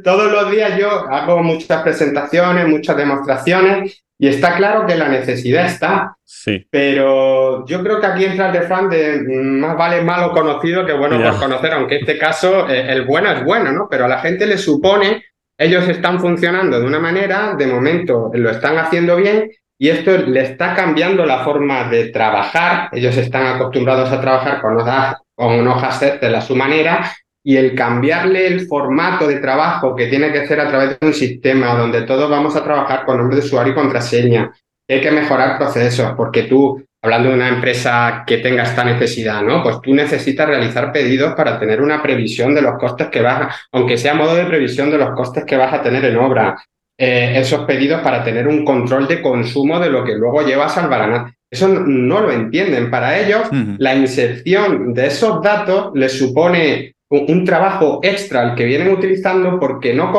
Todos los días yo hago muchas presentaciones, muchas demostraciones y está claro que la necesidad está. Sí. Pero yo creo que aquí entra el refrán de mm, más vale malo conocido que bueno por conocer, aunque en este caso eh, el bueno es bueno, ¿no? Pero a la gente le supone, ellos están funcionando de una manera, de momento lo están haciendo bien y esto le está cambiando la forma de trabajar. Ellos están acostumbrados a trabajar con hojas, con hojas Excel a su manera y el cambiarle el formato de trabajo que tiene que ser a través de un sistema donde todos vamos a trabajar con nombre de usuario y contraseña. Hay que mejorar procesos porque tú, hablando de una empresa que tenga esta necesidad, ¿no? Pues tú necesitas realizar pedidos para tener una previsión de los costes que vas, a, aunque sea modo de previsión de los costes que vas a tener en obra. Eh, esos pedidos para tener un control de consumo de lo que luego llevas al baranat. Eso no lo entienden. Para ellos, la inserción de esos datos les supone un trabajo extra al que vienen utilizando porque no,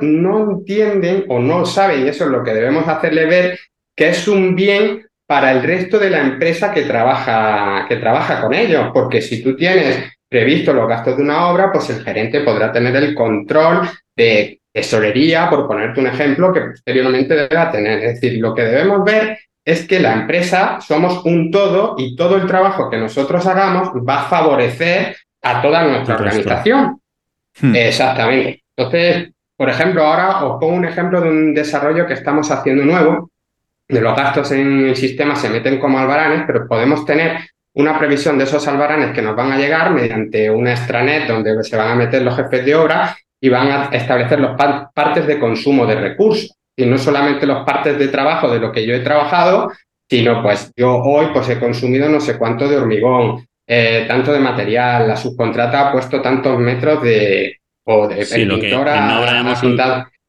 no entienden o no saben, y eso es lo que debemos hacerle ver, que es un bien para el resto de la empresa que trabaja, que trabaja con ellos, porque si tú tienes previsto los gastos de una obra, pues el gerente podrá tener el control de tesorería, por ponerte un ejemplo, que posteriormente deberá tener. Es decir, lo que debemos ver es que la empresa somos un todo y todo el trabajo que nosotros hagamos va a favorecer a toda nuestra organización. Hmm. Exactamente. Entonces, por ejemplo, ahora os pongo un ejemplo de un desarrollo que estamos haciendo nuevo. De los gastos en el sistema se meten como albaranes, pero podemos tener una previsión de esos albaranes que nos van a llegar mediante una extranet donde se van a meter los jefes de obra y van a establecer los partes de consumo de recursos. Y no solamente los partes de trabajo de lo que yo he trabajado, sino pues yo hoy pues he consumido no sé cuánto de hormigón, eh, tanto de material, la subcontrata ha puesto tantos metros de, o de sí, lo que en obra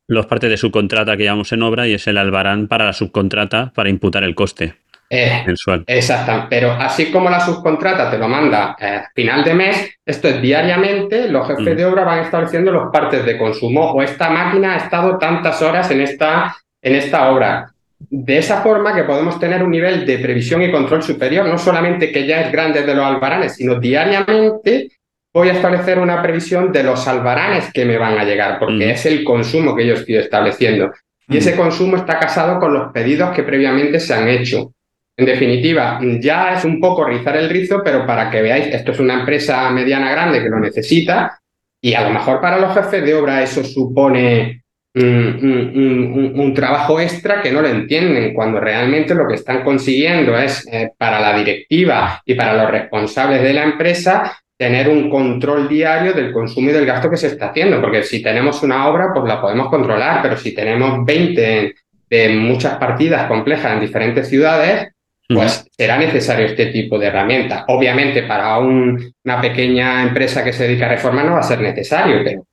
los partes de subcontrata que llamamos en obra y es el albarán para la subcontrata para imputar el coste. Eh, mensual. Exacto, pero así como la subcontrata te lo manda a eh, final de mes, esto es diariamente, los jefes mm. de obra van estableciendo los partes de consumo o esta máquina ha estado tantas horas en esta, en esta obra. De esa forma que podemos tener un nivel de previsión y control superior, no solamente que ya es grande de los albaranes, sino diariamente voy a establecer una previsión de los albaranes que me van a llegar, porque mm. es el consumo que yo estoy estableciendo. Y ese mm. consumo está casado con los pedidos que previamente se han hecho. En definitiva, ya es un poco rizar el rizo, pero para que veáis, esto es una empresa mediana grande que lo necesita y a lo mejor para los jefes de obra eso supone un, trabajo extra que no lo entienden, cuando realmente lo que están consiguiendo es eh, para la directiva y para los responsables de la empresa tener un control diario del consumo y del gasto que se está haciendo, porque si tenemos una obra, pues la podemos controlar, pero si tenemos 20 de muchas partidas complejas en diferentes ciudades, pues será necesario este tipo de herramienta. Obviamente para una pequeña empresa que se dedica a reformar no va a ser necesario, pero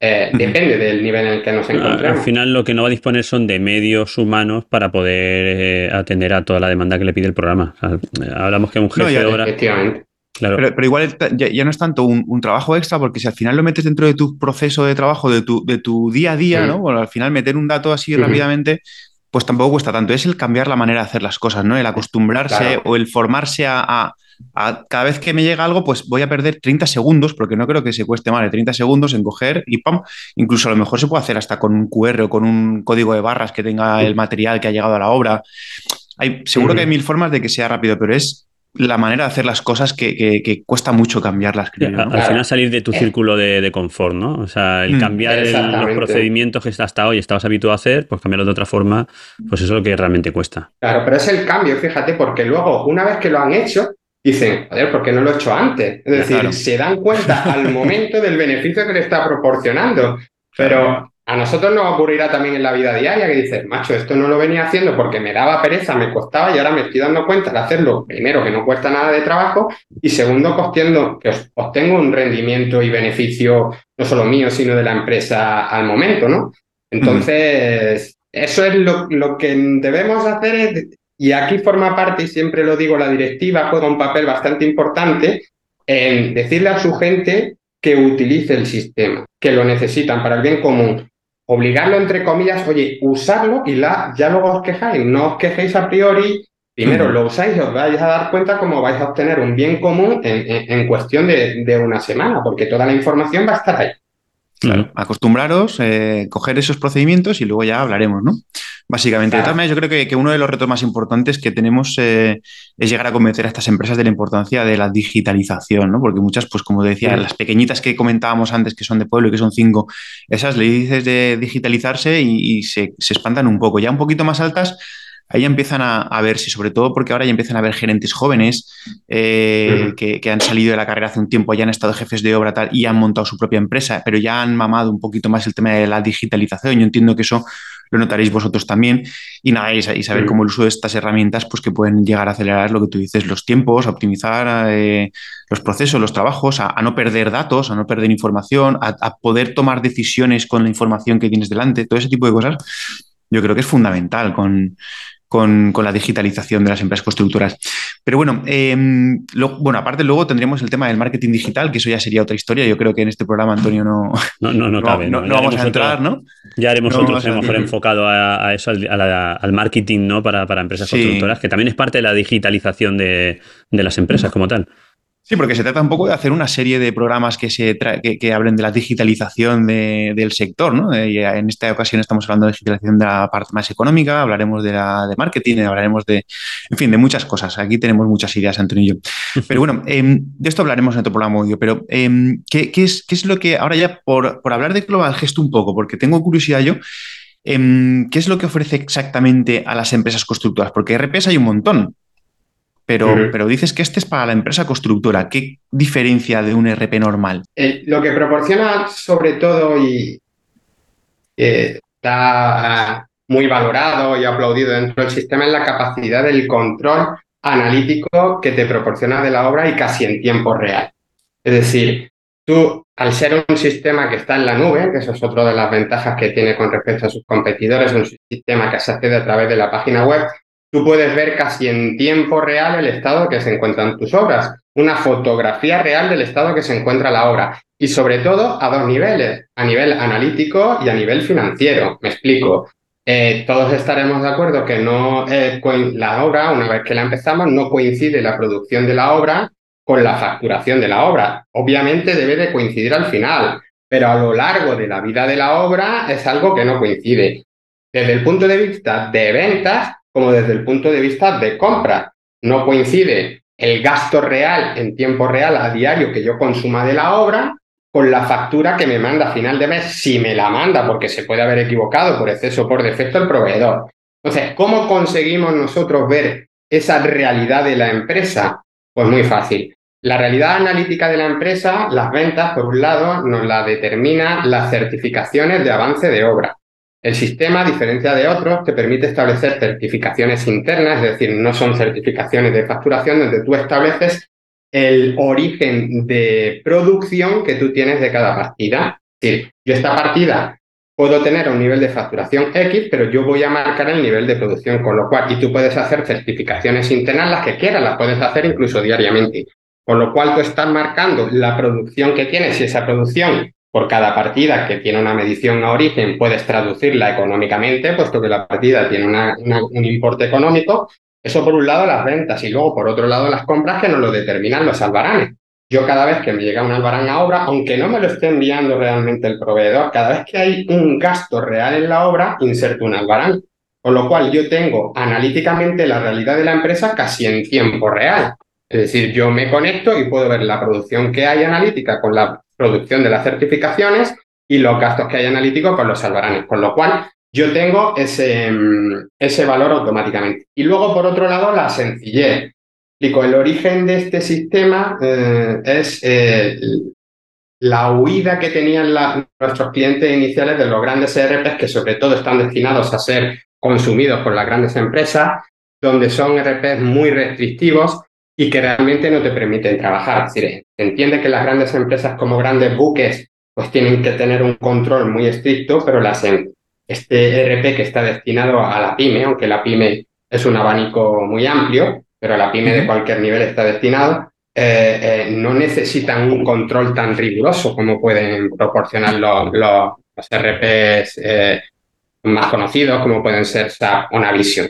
eh, depende del nivel en el que nos encontremos. Al final lo que no va a disponer son de medios humanos para poder eh, atender a toda la demanda que le pide el programa. hablamos que un jefe de obra... Claro. Pero, igual ya, no es tanto un, trabajo extra, porque si al final lo metes dentro de tu proceso de trabajo, de tu, de tu día a día, ¿no? Bueno, al final meter un dato así rápidamente, pues tampoco cuesta tanto. Es el cambiar la manera de hacer las cosas, ¿no? El acostumbrarse o el formarse a, cada vez que me llega algo, pues voy a perder 30 segundos, porque no creo que se cueste más de 30 segundos en coger y pam. Incluso a lo mejor se puede hacer hasta con un QR o con un código de barras que tenga el material que ha llegado a la obra. Hay, seguro que hay mil formas de que sea rápido, pero es la manera de hacer las cosas que, cuesta mucho cambiarlas, creo. Al final salir de tu eh. círculo de, confort, ¿no? O sea, el mm. cambiar los procedimientos que hasta hoy estabas habituado a hacer, pues cambiarlo de otra forma, pues eso es lo que realmente cuesta. Claro, pero es el cambio, fíjate, porque luego, una vez que lo han hecho, dicen, joder, ¿por qué no lo he hecho antes? Es decir, se dan cuenta al momento del beneficio que le está proporcionando. Pero a nosotros nos ocurrirá también en la vida diaria que dices, macho, esto no lo venía haciendo porque me daba pereza, me costaba y ahora me estoy dando cuenta de hacerlo, primero, que no cuesta nada de trabajo y segundo, costiendo, que obtengo un rendimiento y beneficio no solo mío, sino de la empresa al momento, ¿no? Entonces, eso es lo, lo, que debemos hacer y aquí forma parte, y siempre lo digo, la directiva juega un papel bastante importante en decirle a su gente que utilice el sistema, que lo necesitan para el bien común obligarlo entre comillas, oye, usarlo y la, ya luego os quejáis, no os quejéis a priori, primero lo usáis y os vais a dar cuenta cómo vais a obtener un bien común en, cuestión de, de, una semana, porque toda la información va a estar ahí. Claro, acostumbraros, eh, coger esos procedimientos y luego ya hablaremos, ¿no? Básicamente. yo creo que, uno de los retos más importantes que tenemos eh, es llegar a convencer a estas empresas de la importancia de la digitalización, ¿no? Porque muchas, pues como decía, las pequeñitas que comentábamos antes, que son de pueblo y que son cinco, esas le dices de digitalizarse y, se, se espantan un poco. Ya un poquito más altas, ahí empiezan a, verse, sobre todo porque ahora ya empiezan a ver gerentes jóvenes eh, que, han salido de la carrera hace un tiempo, ya han estado jefes de obra tal y han montado su propia empresa, pero ya han mamado un poquito más el tema de la digitalización. Yo entiendo que eso lo notaréis vosotros también. Y nada, y, saber cómo el uso de estas herramientas, pues que pueden llegar a acelerar lo que tú dices, los tiempos, a optimizar eh, los procesos, los trabajos, a, no perder datos, a no perder información, a poder tomar decisiones con la información que tienes delante, todo ese tipo de cosas yo creo que es fundamental con, con, la digitalización de las empresas constructoras. Pero bueno, em, bueno, aparte luego tendríamos el tema del marketing digital, que eso ya sería otra historia. Yo creo que en este programa, Antonio, no, no, no, no, cabe, no, vamos a entrar, ¿no? Ya haremos otro mejor enfocado a, eso, al, marketing ¿no? para, empresas constructoras, que también es parte de la digitalización de, las empresas como tal. Sí, porque se trata un poco de hacer una serie de programas que, se que, hablen de la digitalización del sector, ¿no? Eh, y en esta ocasión estamos hablando de digitalización de la parte más económica, hablaremos de la de marketing, hablaremos de, en fin, de muchas cosas. Aquí tenemos muchas ideas, Antonio y yo. Pero bueno, em, de esto hablaremos en otro programa audio, pero em, ¿qué, es, ¿qué, es, lo que, ahora ya por, por hablar de Global Gesto un poco, porque tengo curiosidad yo, em, ¿qué es lo que ofrece exactamente a las empresas constructoras? Porque RPs hay un montón, pero, pero dices que este es para la empresa constructora. ¿Qué diferencia de un RP normal? Eh, lo que proporciona sobre todo y eh, está muy valorado y aplaudido dentro del sistema es la capacidad del control analítico que te proporciona de la obra y casi en tiempo real. Es decir, tú, al ser un sistema que está en la nube, que eso es otra de las ventajas que tiene con respecto a sus competidores, un sistema que se accede a través de la página web, tú puedes ver casi en tiempo real el estado que se encuentran tus obras, una fotografía real del estado que se encuentra la obra y sobre todo a dos niveles, a nivel analítico y a nivel financiero. Me explico. Eh, todos estaremos de acuerdo que no eh, la obra, una vez que la empezamos, no coincide la producción de la obra con la facturación de la obra. Obviamente debe de coincidir al final, pero a lo largo de la vida de la obra es algo que no coincide. Desde el punto de vista de ventas, como desde el punto de vista de compra. No coincide el gasto real en tiempo real a diario que yo consuma de la obra con la factura que me manda a final de mes, si me la manda, porque se puede haber equivocado por exceso o por defecto el proveedor. Entonces, ¿cómo conseguimos nosotros ver esa realidad de la empresa? Pues muy fácil. La realidad analítica de la empresa, las ventas, por un lado, nos la determina las certificaciones de avance de obra. El sistema, a diferencia de otros, te permite establecer certificaciones internas, es decir, no son certificaciones de facturación donde tú estableces el origen de producción que tú tienes de cada partida. Es decir, yo esta partida puedo tener un nivel de facturación X, pero yo voy a marcar el nivel de producción, con lo cual, y tú puedes hacer certificaciones internas las que quieras, las puedes hacer incluso diariamente. Con lo cual tú estás marcando la producción que tienes y esa producción por cada partida que tiene una medición a origen, puedes traducirla económicamente, puesto que la partida tiene un importe económico. Eso por un lado las ventas y luego por otro lado las compras que nos lo determinan los albaranes. Yo cada vez que me llega un albarán a obra, aunque no me lo esté enviando realmente el proveedor, cada vez que hay un gasto real en la obra, inserto un albarán. Con lo cual yo tengo analíticamente la realidad de la empresa casi en tiempo real. Es decir, yo me conecto y puedo ver la producción que hay analítica con la producción de las certificaciones y los gastos que hay analíticos con los albaranes, con lo cual yo tengo ese, mm, ese valor automáticamente. Y luego, por otro lado, la sencillez. El origen de este sistema eh, es eh, la huida que tenían nuestros clientes iniciales de los grandes ERPs, que sobre todo están destinados a ser consumidos por las grandes empresas, donde son ERPs muy restrictivos y que realmente no te permiten trabajar. Es decir, entiende que las grandes empresas como grandes buques pues tienen que tener un control muy estricto, pero las, este ERP que está destinado a la pyme, aunque la pyme es un abanico muy amplio, pero la pyme de cualquier nivel está destinado, eh, eh, no necesitan un control tan riguroso como pueden proporcionar los, los, ERPs eh, más conocidos, como pueden ser SAP o Navision.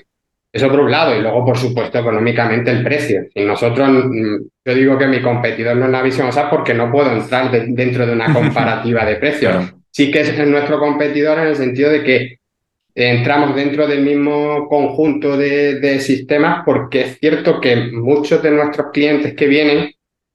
Eso por un lado, y luego, por supuesto, económicamente el precio. Y nosotros, mm, yo digo que mi competidor no es Navision sea, porque no puedo entrar dentro de una comparativa de precios. Sí que es nuestro competidor en el sentido de que entramos dentro del mismo conjunto de, de sistemas porque es cierto que muchos de nuestros clientes que vienen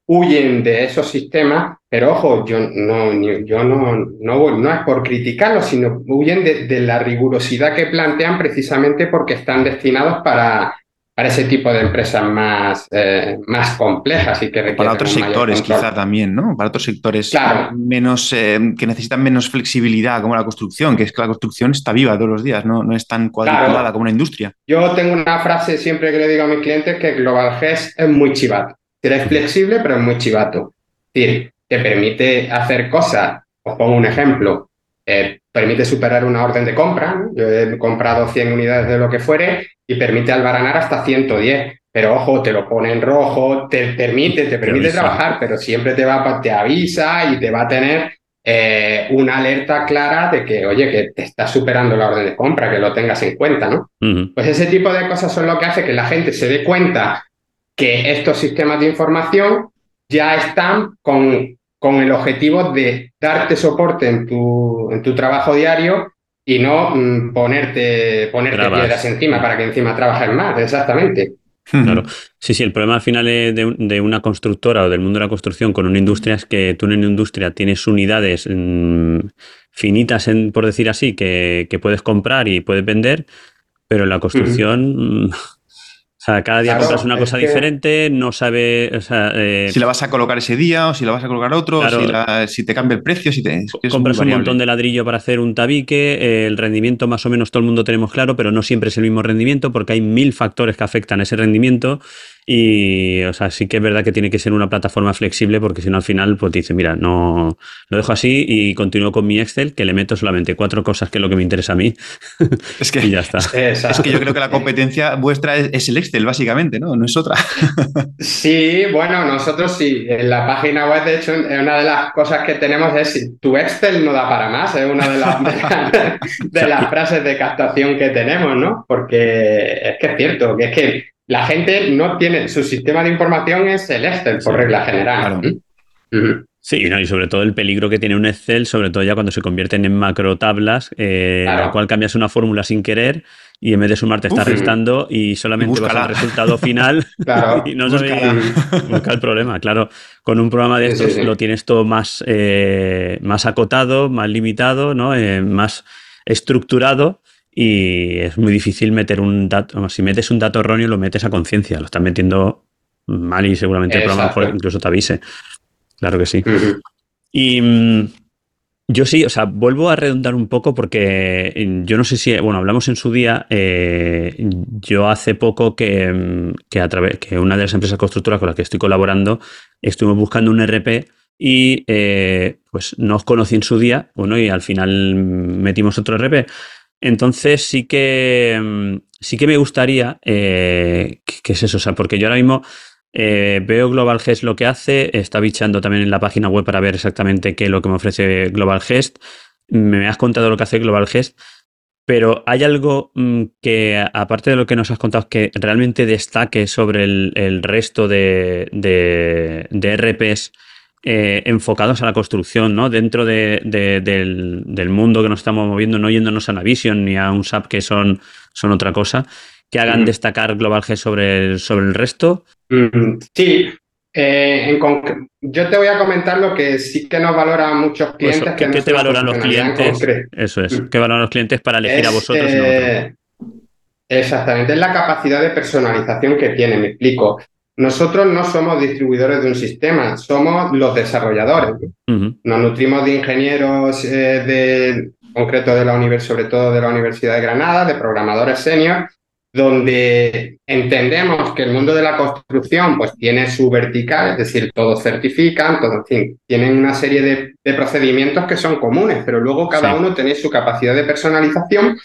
huyen de esos sistemas, pero ojo, yo no, yo no, no, no es por criticarlos, sino huyen de, la rigurosidad que plantean precisamente porque están destinados para, para ese tipo de empresas más, eh, más complejas y que Para otros sectores quizá también, ¿no? Para otros sectores menos, eh, que necesitan menos flexibilidad, como la construcción, que es que la construcción está viva todos los días, no, no es tan cuadriculada como una industria. Yo tengo una frase siempre que le digo a mis clientes que Global GES es muy chivato. Es flexible, pero es muy chivato. Es decir, te permite hacer cosas. Os pongo un ejemplo. Eh, permite superar una orden de compra. Yo he comprado 100 unidades de lo que fuere y permite albaranar hasta 110. Pero ojo, te lo pone en rojo, te permite, te permite trabajar, pero siempre te va, te avisa y te va a tener eh, una alerta clara de que, oye, que te está superando la orden de compra, que lo tengas en cuenta, ¿no? Pues ese tipo de cosas son lo que hace que la gente se dé cuenta que estos sistemas de información ya están con, con el objetivo de darte soporte en tu, en tu trabajo diario y no mm, ponerte, ponerte piedras encima para que encima trabajes más, exactamente. Claro. Sí, sí, el problema al final de, una constructora o del mundo de la construcción con una industria es que tú en una industria tienes unidades mm, finitas, en, por decir así, que, que, puedes comprar y puedes vender, pero en la construcción... o sea, cada día compras una cosa diferente, no sabe. Eh, si la vas a colocar ese día o si la vas a colocar otro, si, te cambia el precio, si te. compras un montón de ladrillo para hacer un tabique, el rendimiento más o menos todo el mundo tenemos claro, pero no siempre es el mismo rendimiento porque hay mil factores que afectan ese rendimiento y, o sea, sí que es verdad que tiene que ser una plataforma flexible porque si no al final pues te dice, mira, no lo dejo así y continúo con mi Excel que le meto solamente cuatro cosas que es lo que me interesa a mí. Es que, y ya está. Es que yo creo que la competencia vuestra es, el Excel, básicamente, ¿no? No es otra. Sí, bueno, nosotros sí. En la página web, de hecho, una de las cosas que tenemos es tu Excel no da para más, es una de las, de las frases de captación que tenemos, ¿no? Porque es que es cierto, que es que la gente no tiene, su sistema de información es el Excel, por regla general. Sí, y sobre todo el peligro que tiene un Excel, sobre todo ya cuando se convierten en macro tablas, eh, la cual cambias una fórmula sin querer y en vez de sumar te está restando y solamente vas al resultado final. Y no sabes buscar el problema. Claro, con un programa de estos lo tienes todo más, eh, más acotado, más limitado, ¿no? Eh, más estructurado y es muy difícil meter un dato, si metes un dato erróneo lo metes a conciencia, lo estás metiendo mal y seguramente el programa incluso te avise. Claro que sí. Y mm, yo sí, o sea, vuelvo a redundar un poco porque mm, yo no sé si, bueno, hablamos en su día, eh, yo hace poco que, mm, que, a través, que una de las empresas constructoras con las que estoy colaborando, estuvimos buscando un RP y eh, pues no os conocí en su día, bueno, y al final metimos otro RP. Entonces sí que, mm, sí que me gustaría, eh, ¿qué, es eso? O sea, porque yo ahora mismo eh, veo Global Gest lo que hace, está bichando también en la página web para ver exactamente qué es lo que me ofrece Global Gest. Me has contado lo que hace Global Gest, pero ¿hay algo mm, que, aparte de lo que nos has contado, que realmente destaque sobre el, resto de, de, de RPs? Eh, enfocados a la construcción, ¿no? Dentro del, mundo que nos estamos moviendo, no yéndonos a Navision ni a un SAP que son, son otra cosa, que hagan destacar Global G sobre el, sobre el resto. Sí, eh, yo te voy a comentar lo que sí que nos valoran muchos clientes. ¿Qué, te valoran los clientes? Eso es. ¿Qué valoran los clientes para elegir a vosotros? Eh, exactamente, es la capacidad de personalización que tiene, me explico. Nosotros no somos distribuidores de un sistema, somos los desarrolladores. Nos nutrimos de ingenieros eh, de concreto de la universidad, sobre todo de la Universidad de Granada, de programadores senior, donde entendemos que el mundo de la construcción pues tiene su vertical, es decir, todos certifican, todos, tienen una serie de, procedimientos que son comunes, pero luego cada uno tiene su capacidad de personalización,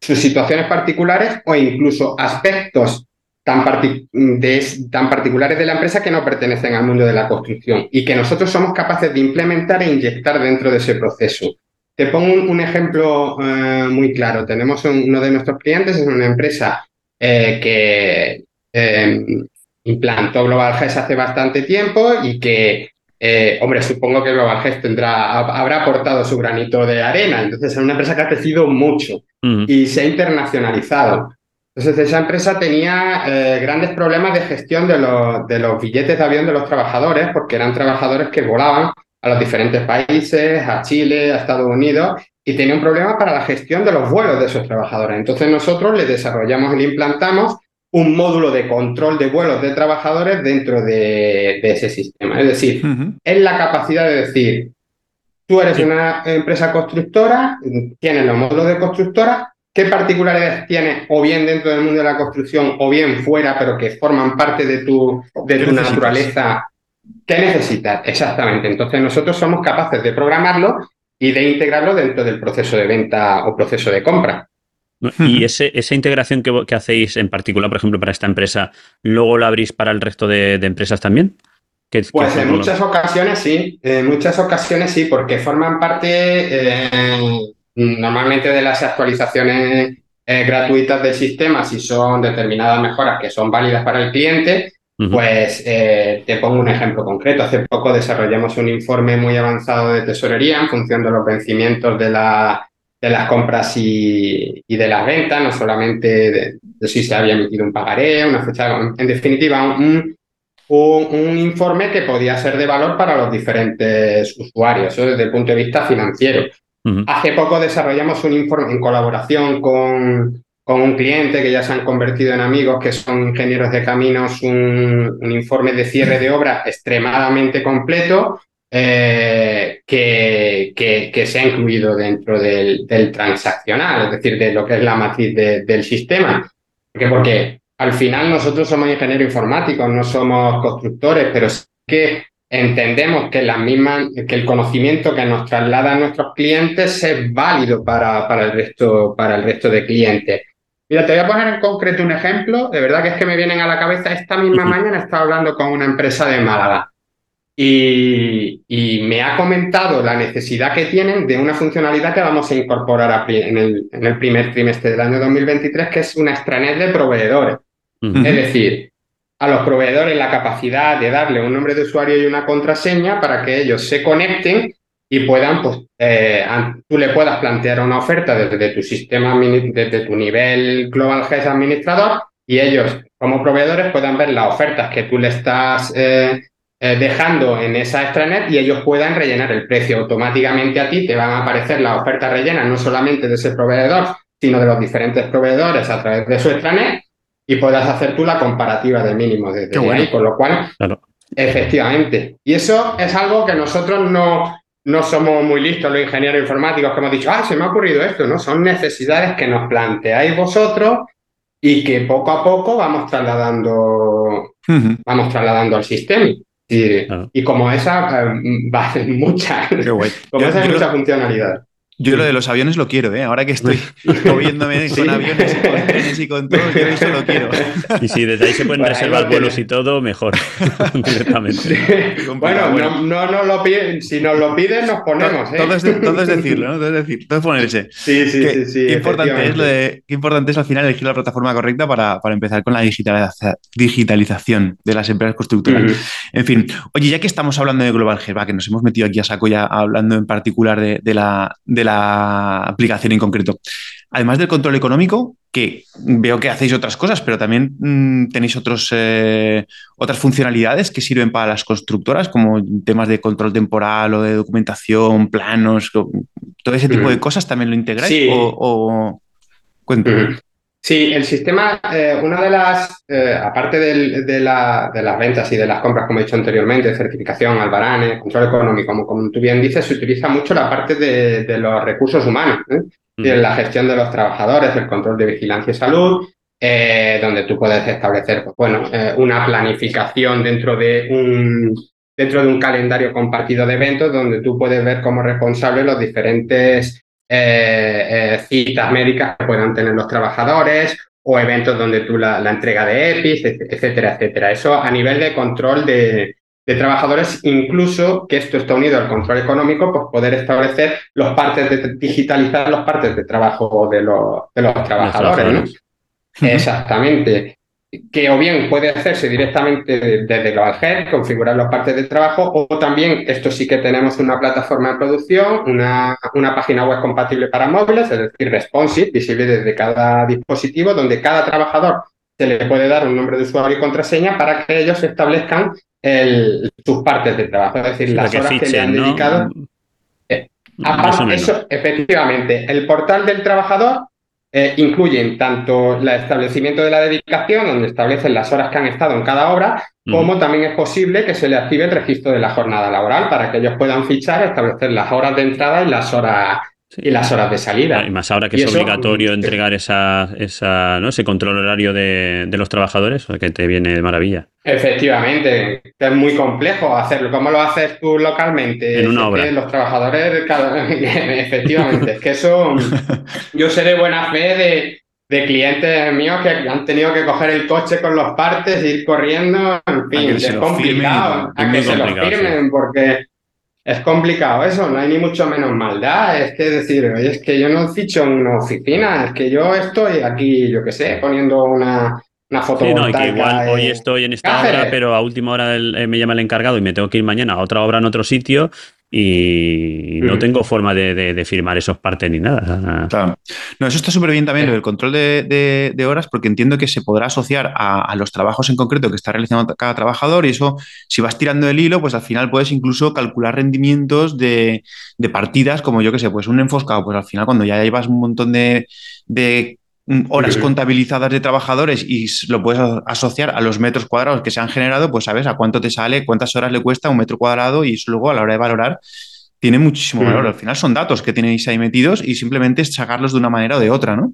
sus situaciones particulares o incluso aspectos tan, tan particulares de la empresa que no pertenecen al mundo de la construcción y que nosotros somos capaces de implementar e inyectar dentro de ese proceso. Te pongo un, ejemplo eh, muy claro. Tenemos uno de nuestros clientes, es una empresa eh, que em, implantó Global GES hace bastante tiempo y que, eh, hombre, supongo que Global GES tendrá, habrá aportado su granito de arena. Entonces, es una empresa que ha crecido mucho y se ha internacionalizado. Entonces, esa empresa tenía eh, grandes problemas de gestión de los, de los billetes de avión de los trabajadores, porque eran trabajadores que volaban a los diferentes países, a Chile, a Estados Unidos, y tenía un problema para la gestión de los vuelos de esos trabajadores. Entonces, nosotros le desarrollamos y le implantamos un módulo de control de vuelos de trabajadores dentro de, ese sistema. Es decir, es la capacidad de decir, tú eres una empresa constructora, tienes los módulos de constructora, ¿Qué particularidades tienes o bien dentro del mundo de la construcción o bien fuera, pero que forman parte de tu, de tu naturaleza? ¿Qué necesitas? Exactamente. Entonces nosotros somos capaces de programarlo y de integrarlo dentro del proceso de venta o proceso de compra. Y ese, esa integración que, hacéis en particular, por ejemplo, para esta empresa, ¿luego la abrís para el resto de, empresas también? pues en muchas ocasiones sí, en muchas ocasiones sí, porque forman parte eh, normalmente de las actualizaciones eh, gratuitas del sistema, si son determinadas mejoras que son válidas para el cliente, Pues eh, te pongo un ejemplo concreto. Hace poco desarrollamos un informe muy avanzado de tesorería en función de los vencimientos de, la, de las compras y, de las ventas, no solamente de, si se había emitido un pagaré, una fecha, en definitiva, un, un, informe que podía ser de valor para los diferentes usuarios, desde el punto de vista financiero. Hace poco desarrollamos un informe en colaboración con, con un cliente que ya se han convertido en amigos, que son ingenieros de caminos, un, informe de cierre de obra extremadamente completo eh, que, que, se ha incluido dentro del, transaccional, es decir, de lo que es la matriz del sistema. ¿Por Porque al final nosotros somos ingenieros informáticos, no somos constructores, pero sí que entendemos que, la misma, que el conocimiento que nos trasladan nuestros clientes es válido para, para, el resto, para el resto de clientes. Mira, te voy a poner en concreto un ejemplo. De verdad que es que me vienen a la cabeza. Esta misma mañana estaba hablando con una empresa de Málaga y, me ha comentado la necesidad que tienen de una funcionalidad que vamos a incorporar en, el, primer trimestre del año 2023, que es una extranet de proveedores. Es decir, a los proveedores la capacidad de darle un nombre de usuario y una contraseña para que ellos se conecten y puedan, pues, eh, tú le puedas plantear una oferta desde tu sistema, desde tu nivel Global Health Administrador y ellos, como proveedores, puedan ver las ofertas que tú le estás eh, eh, dejando en esa extranet y ellos puedan rellenar el precio. Automáticamente a ti te van a aparecer las ofertas rellenas, no solamente de ese proveedor, sino de los diferentes proveedores a través de su extranet y puedas hacer tú la comparativa de mínimo desde ahí, con lo cual, efectivamente. Y eso es algo que nosotros no, no somos muy listos los ingenieros informáticos que hemos dicho, ah, se me ha ocurrido esto, ¿no? Son necesidades que nos planteáis vosotros y que poco a poco vamos trasladando, vamos trasladando al sistema. Y, como esa, eh, va a ser mucha, como esa mucha funcionalidad. Yo lo de los aviones lo quiero, ¿eh? Ahora que estoy moviéndome con aviones y con trenes y con todo, yo eso lo quiero. Y si desde ahí se pueden reservar vuelos y todo, mejor. directamente. Bueno, no, no nos lo piden, si nos lo piden, nos ponemos. ¿eh? Todo, es, decirlo, ¿no? Todo es decir, todo es ponerse. Sí, sí, sí, sí. Qué importante, es lo de, qué importante es al final elegir la plataforma correcta para, para empezar con la digitalización de las empresas constructoras. En fin, oye, ya que estamos hablando de Global Health, que nos hemos metido aquí a saco ya hablando en particular de, de la. De la aplicación en concreto. Además del control económico, que veo que hacéis otras cosas, pero también mm, tenéis otros, eh, otras funcionalidades que sirven para las constructoras, como temas de control temporal o de documentación, planos, todo ese tipo de cosas, ¿también lo integráis? O, Sí, el sistema, eh, una de las, eh, aparte de, las ventas y de las compras, como he dicho anteriormente, certificación, albaranes, control económico, como, como, tú bien dices, se utiliza mucho la parte de, los recursos humanos, ¿eh? la gestión de los trabajadores, el control de vigilancia y salud, donde tú puedes establecer, pues, bueno, una planificación dentro de un dentro de un calendario compartido de eventos donde tú puedes ver como responsable los diferentes eh, eh, citas médicas que puedan tener los trabajadores o eventos donde tú la, entrega de EPIs, etcétera, etcétera. Eso a nivel de control de, trabajadores, incluso que esto está unido al control económico, pues poder establecer los partes de digitalizar los partes de trabajo de los, de los trabajadores. Exactamente que o bien puede hacerse directamente desde GlobalHead, configurar las partes de trabajo, o también, esto sí que tenemos una plataforma de producción, una, una página web compatible para móviles, es decir, responsive, visible desde cada dispositivo, donde cada trabajador se le puede dar un nombre de usuario y contraseña para que ellos establezcan el, sus partes de trabajo, es decir, las horas que le han dedicado. Eh, eso, efectivamente, el portal del trabajador eh, incluyen tanto el establecimiento de la dedicación, donde establecen las horas que han estado en cada obra, como también es posible que se le active el registro de la jornada laboral para que ellos pudan fichar, establecer las horas de entrada y las horas y las horas de salida. Y más ahora que es obligatorio entregar esa, esa, ¿no? ese control horario de, los trabajadores, que te viene de maravilla. Efectivamente, es muy complejo hacerlo. ¿Cómo lo haces tú localmente? En una obra. los trabajadores, efectivamente, es que eso, yo sé de buena fe de, de clientes míos que han tenido que coger el coche con los partes e ir corriendo, en fin, es complicado, a que se los firmen, porque es complicado eso, no hay ni mucho menos maldad. Es que decir, es que yo no ficho en una oficina, es que yo estoy aquí, yo qué sé, poniendo una, una foto. Sí, no, que igual hoy estoy en esta obra, pero a última hora eh, me llama el encargado y me tengo que ir mañana a otra obra en otro sitio y no tengo forma de, firmar esos partes ni nada. Claro. No, eso está súper bien también, el control de, horas, porque entiendo que se podrá asociar a, los trabajos en concreto que está realizando cada trabajador y eso, si vas tirando el hilo, pues al final puedes incluso calcular rendimientos de, partidas, como yo que sé, pues un enfoscado, pues al final cuando ya llevas un montón de Mm, horas contabilizadas de trabajadores y lo puedes asociar a los metros cuadrados que se han generado, pues sabes a cuánto te sale, cuántas horas le cuesta un metro cuadrado y eso luego a la hora de valorar tiene muchísimo valor. Al final son datos que tenéis ahí metidos y simplemente es sacarlos de una manera o de otra, ¿no?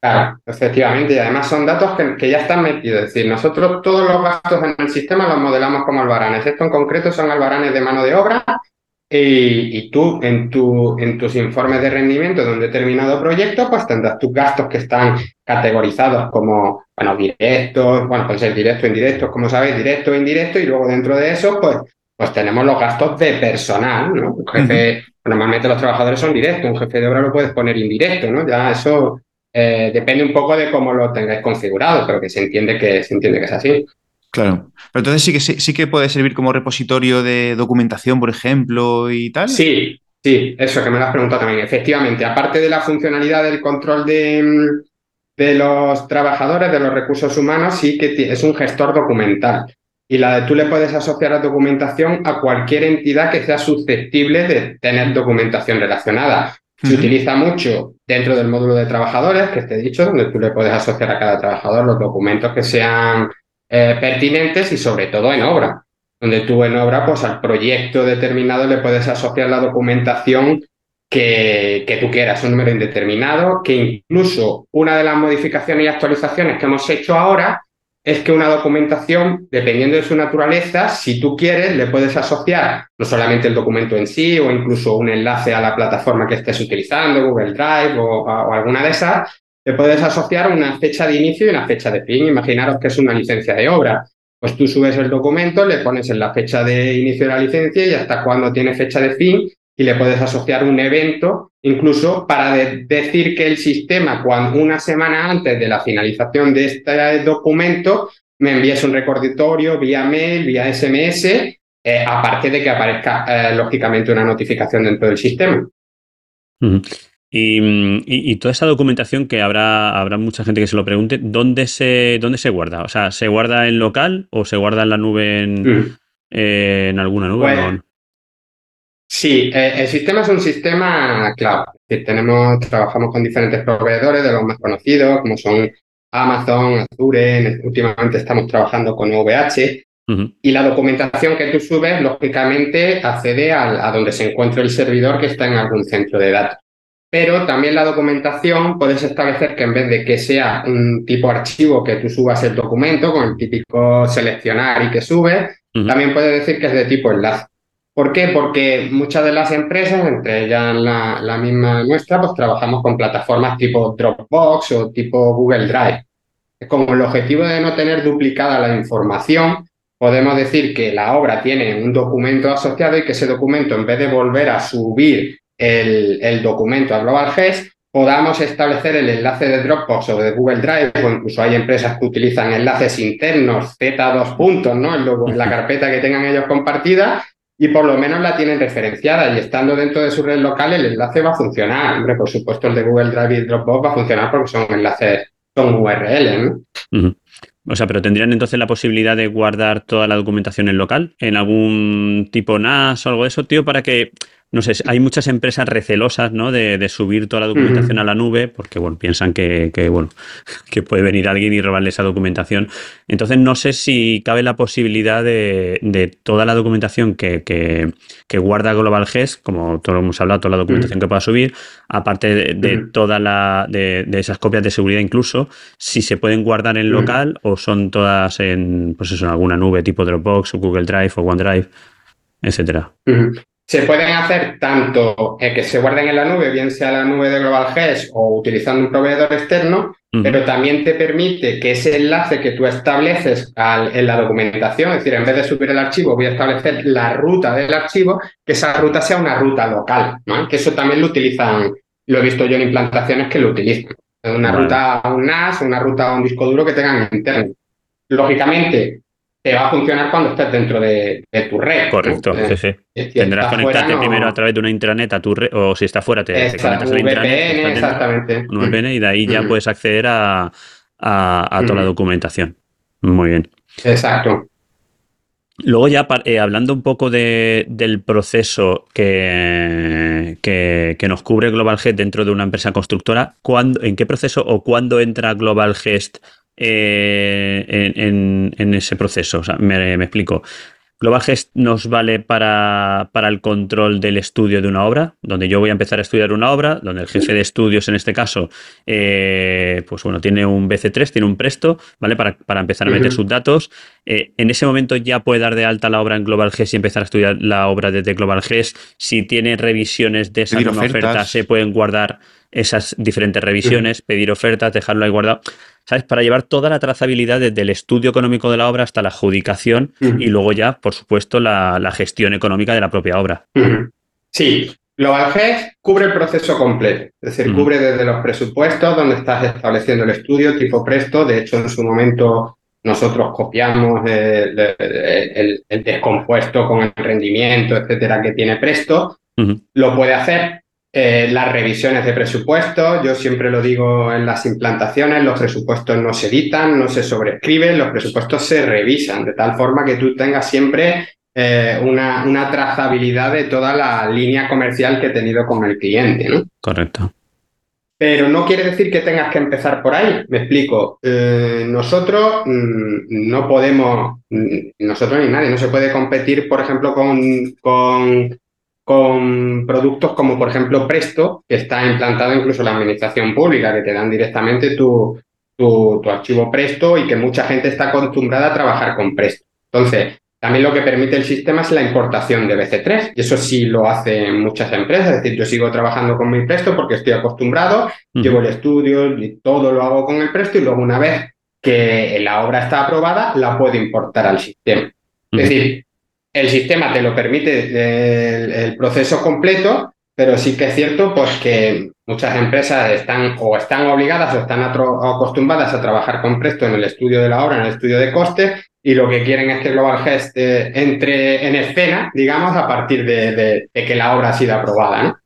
Claro, efectivamente, y además son datos que, que, ya están metidos. Es decir, nosotros todos los gastos en el sistema los modelamos como albaranes. Esto en concreto son albaranes de mano de obra y, tú en, tu, en tus informes de rendimiento de un determinado proyecto, pues tendrás tus gastos que están categorizados como, bueno, directos, bueno, pueden ser directos, indirectos, como sabéis, directo e indirecto, y luego dentro de eso, pues, pues tenemos los gastos de personal, ¿no? jefe, normalmente los trabajadores son directos, un jefe de obra lo puedes poner indirecto, ¿no? Ya eso eh, depende un poco de cómo lo tengáis configurado, pero que se entiende que, se entiende que es así. Claro. Pero entonces sí que sí, que puede servir como repositorio de documentación, por ejemplo, y tal. Sí, sí, eso que me lo has preguntado también. Efectivamente, aparte de la funcionalidad del control de, de los trabajadores, de los recursos humanos, sí que es un gestor documental. Y la de tú le puedes asociar la documentación a cualquier entidad que sea susceptible de tener documentación relacionada. Se utiliza mucho dentro del módulo de trabajadores, que te he dicho, donde tú le puedes asociar a cada trabajador los documentos que sean eh, pertinentes y sobre todo en obra, donde tú en obra, pues al proyecto determinado le puedes asociar la documentación que, que tú quieras, un número indeterminado, que incluso una de las modificaciones y actualizaciones que hemos hecho ahora es que una documentación, dependiendo de su naturaleza, si tú quieres, le puedes asociar no solamente el documento en sí o incluso un enlace a la plataforma que estés utilizando, Google Drive o alguna de esas, le puedes asociar una fecha de inicio y una fecha de fin. Imaginaros que es una licencia de obra. Pues tú subes el documento, le pones en la fecha de inicio de la licencia y hasta cuando tiene fecha de fin y le puedes asociar un evento, incluso para decir que el sistema, cuando una semana antes de la finalización de este documento, me envíes un recordatorio vía mail, vía SMS, eh, aparte de que aparezca eh, lógicamente una notificación dentro del sistema. Y, toda esa documentación que habrá, habrá mucha gente que se lo pregunte, ¿dónde se, dónde se guarda? O sea, ¿se guarda en local o se guarda en la nube en, mm. eh, alguna nube? Pues, sí, eh, el sistema es un sistema cloud. tenemos, trabajamos con diferentes proveedores de los más conocidos, como son Amazon, Azure, últimamente estamos trabajando con OVH. Y la documentación que tú subes, lógicamente, accede a donde se encuentra el servidor que está en algún centro de datos pero también la documentación puedes establecer que en vez de que sea un tipo archivo que tú subas el documento con el típico seleccionar y que subes, también puedes decir que es de tipo enlace. ¿Por qué? Porque muchas de las empresas, entre ellas la, misma nuestra, pues trabajamos con plataformas tipo Dropbox o tipo Google Drive. Como el objetivo de no tener duplicada la información, podemos decir que la obra tiene un documento asociado y que ese documento, en vez de volver a subir el, documento a Global GES, podamos establecer el enlace de Dropbox o de Google Drive, o incluso hay empresas que utilizan enlaces internos, Z2 puntos, ¿no? En, la carpeta que tengan ellos compartida, y por lo menos la tienen referenciada y estando dentro de su red local el enlace va a funcionar. Hombre, por supuesto el de Google Drive y Dropbox va a funcionar porque son enlaces, son URL, ¿no? O sea, pero tendrían entonces la posibilidad de guardar toda la documentación en local, en algún tipo NAS o algo de eso, tío, para que no sé, hay muchas empresas recelosas, ¿no? De, subir toda la documentación a la nube porque, bueno, piensan que, bueno, que puede venir alguien y robarle esa documentación. Entonces, no sé si cabe la posibilidad de, toda la documentación que, que, guarda Global GES, como todos hemos hablado, toda la documentación que pueda subir, aparte de, toda la, de, esas copias de seguridad incluso, si se pueden guardar en local o son todas en, pues eso, en alguna nube tipo Dropbox o Google Drive o OneDrive, etcétera. Se pueden hacer tanto que se guarden en la nube, bien sea la nube de Global GES o utilizando un proveedor externo, pero también te permite que ese enlace que tú estableces en la documentación, es decir, en vez de subir el archivo, voy a establecer la ruta del archivo, que esa ruta sea una ruta local, que eso también lo utilizan, lo he visto yo en implantaciones que lo utilizan. una ruta a un NAS, una ruta a un disco duro que tengan interno. Lógicamente, te va a funcionar cuando estés dentro de, tu red. Correcto, sí, sí. Tendrás que conectarte primero a través de una intranet a tu red, o si está fuera, te, conectas a la intranet. exactamente. Un VPN y de ahí ya puedes acceder a, toda la documentación. Muy bien. Exacto. Luego ya eh, hablando un poco del proceso que, que, nos cubre Global dentro de una empresa constructora, ¿en qué proceso o cuándo entra Global eh, en, ese proceso. me, explico. Global Gest nos vale para, el control del estudio de una obra, donde yo voy a empezar a estudiar una obra, donde el jefe de estudios, en este caso, eh, pues bueno, tiene un BC3, tiene un Presto, ¿vale? Para, empezar a meter sus datos. Eh, en ese momento ya puede dar de alta la obra en Global Gest y empezar a estudiar la obra desde Global Gest. Si tiene revisiones de esa oferta, se pueden guardar esas diferentes revisiones, pedir ofertas, dejarlo ahí guardado. ¿sabes? Para llevar toda la trazabilidad desde el estudio económico de la obra hasta la adjudicación y luego ya, por supuesto, la, gestión económica de la propia obra. Sí, Global cubre el proceso completo, es decir, cubre desde los presupuestos donde estás estableciendo el estudio tipo Presto. De hecho, en su momento nosotros copiamos el, descompuesto con el rendimiento, etcétera, que tiene Presto. Lo puede hacer eh, las revisiones de presupuestos, yo siempre lo digo en las implantaciones, los presupuestos no se editan, no se sobrescriben, los presupuestos se revisan, de tal forma que tú tengas siempre eh, una, una, trazabilidad de toda la línea comercial que he tenido con el cliente. ¿no? Correcto. Pero no quiere decir que tengas que empezar por ahí. Me explico. Eh, nosotros mm, no podemos, mm, nosotros ni nadie, no se puede competir, por ejemplo, con, con con productos como por ejemplo Presto, que está implantado incluso en la administración pública, que te dan directamente tu, tu, archivo Presto y que mucha gente está acostumbrada a trabajar con Presto. Entonces, también lo que permite el sistema es la importación de BC3, y eso sí lo hacen muchas empresas, es decir, yo sigo trabajando con mi Presto porque estoy acostumbrado, llevo el estudio y todo lo hago con el Presto y luego una vez que la obra está aprobada, la puedo importar al sistema. Es decir, el sistema te lo permite el, proceso completo, pero sí que es cierto pues, que muchas empresas están o están obligadas o están acostumbradas a trabajar con Presto en el estudio de la obra, en el estudio de costes, y lo que quieren es que Global Gest eh, entre en escena, digamos, a partir de, que la obra ha sido aprobada.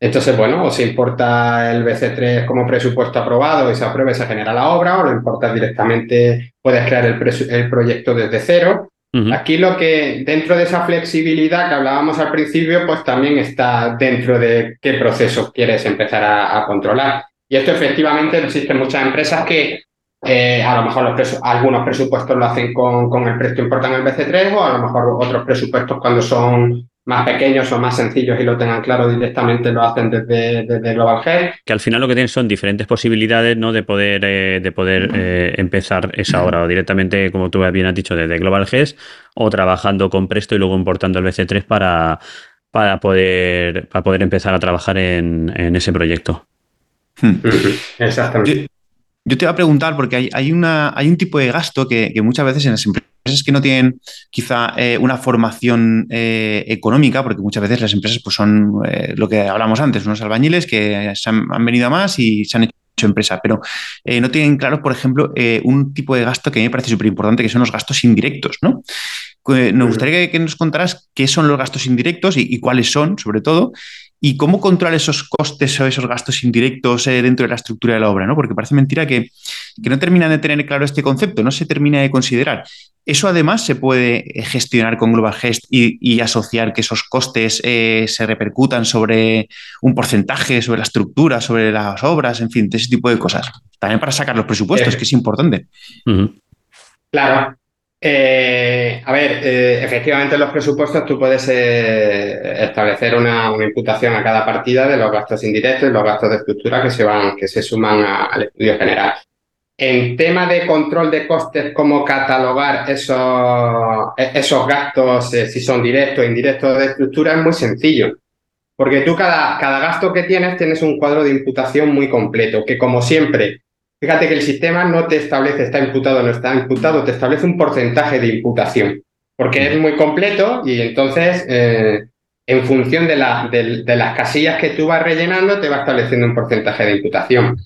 Entonces, bueno, o se importa el BC3 como presupuesto aprobado y se aprueba y se genera la obra, o lo importas directamente, puedes crear el proyecto desde cero, Aquí lo que, dentro de esa flexibilidad que hablábamos al principio, pues también está dentro de qué proceso quieres empezar a, controlar. Y esto efectivamente existen muchas empresas que eh, a lo mejor algunos presupuestos lo hacen con, con el precio importan el BC3 o a lo mejor otros presupuestos cuando son más pequeños o más sencillos y lo tengan claro directamente lo hacen desde, Global Health. Que al final lo que tienen son diferentes posibilidades ¿no? de poder, eh, de poder eh, empezar esa obra o directamente, como tú bien has dicho, desde Global Health o trabajando con Presto y luego importando el BC3 para, para, poder, para poder empezar a trabajar en, ese proyecto. Hmm. Exactamente. Yo, te voy a preguntar, porque hay, hay, una, hay un tipo de gasto que, que muchas veces en las empresas que no tienen quizá eh, una formación eh, económica, porque muchas veces las empresas pues, son eh, lo que hablamos antes, unos albañiles que han, venido a más y se han hecho empresa, pero no tienen claro, por ejemplo, un tipo de gasto que a mí me parece súper importante, que son los gastos indirectos, ¿no? Nos gustaría que, nos contaras qué son los gastos indirectos y, cuáles son, sobre todo, y cómo controlar esos costes o esos gastos indirectos dentro de la estructura de la obra, ¿no? Porque parece mentira que, que no terminan de tener claro este concepto, no se termina de considerar. Eso además se puede gestionar con Global Gest y, asociar que esos costes eh, se repercutan sobre un porcentaje, sobre la estructura, sobre las obras, en fin, de ese tipo de cosas. También para sacar los presupuestos, que es importante. Claro. Eh, a ver, eh, efectivamente en los presupuestos tú puedes establecer una, imputación a cada partida de los gastos indirectos y los gastos de estructura que se van, que se suman al estudio general. En tema de control de costes, cómo catalogar esos, esos gastos, eh, si son directos o indirectos de estructura, es muy sencillo. Porque tú cada, cada gasto que tienes tienes un cuadro de imputación muy completo, que como siempre, fíjate que el sistema no te establece está imputado o no está imputado, te establece un porcentaje de imputación, porque es muy completo y entonces eh, en función de, la, de, las casillas que tú vas rellenando te va estableciendo un porcentaje de imputación.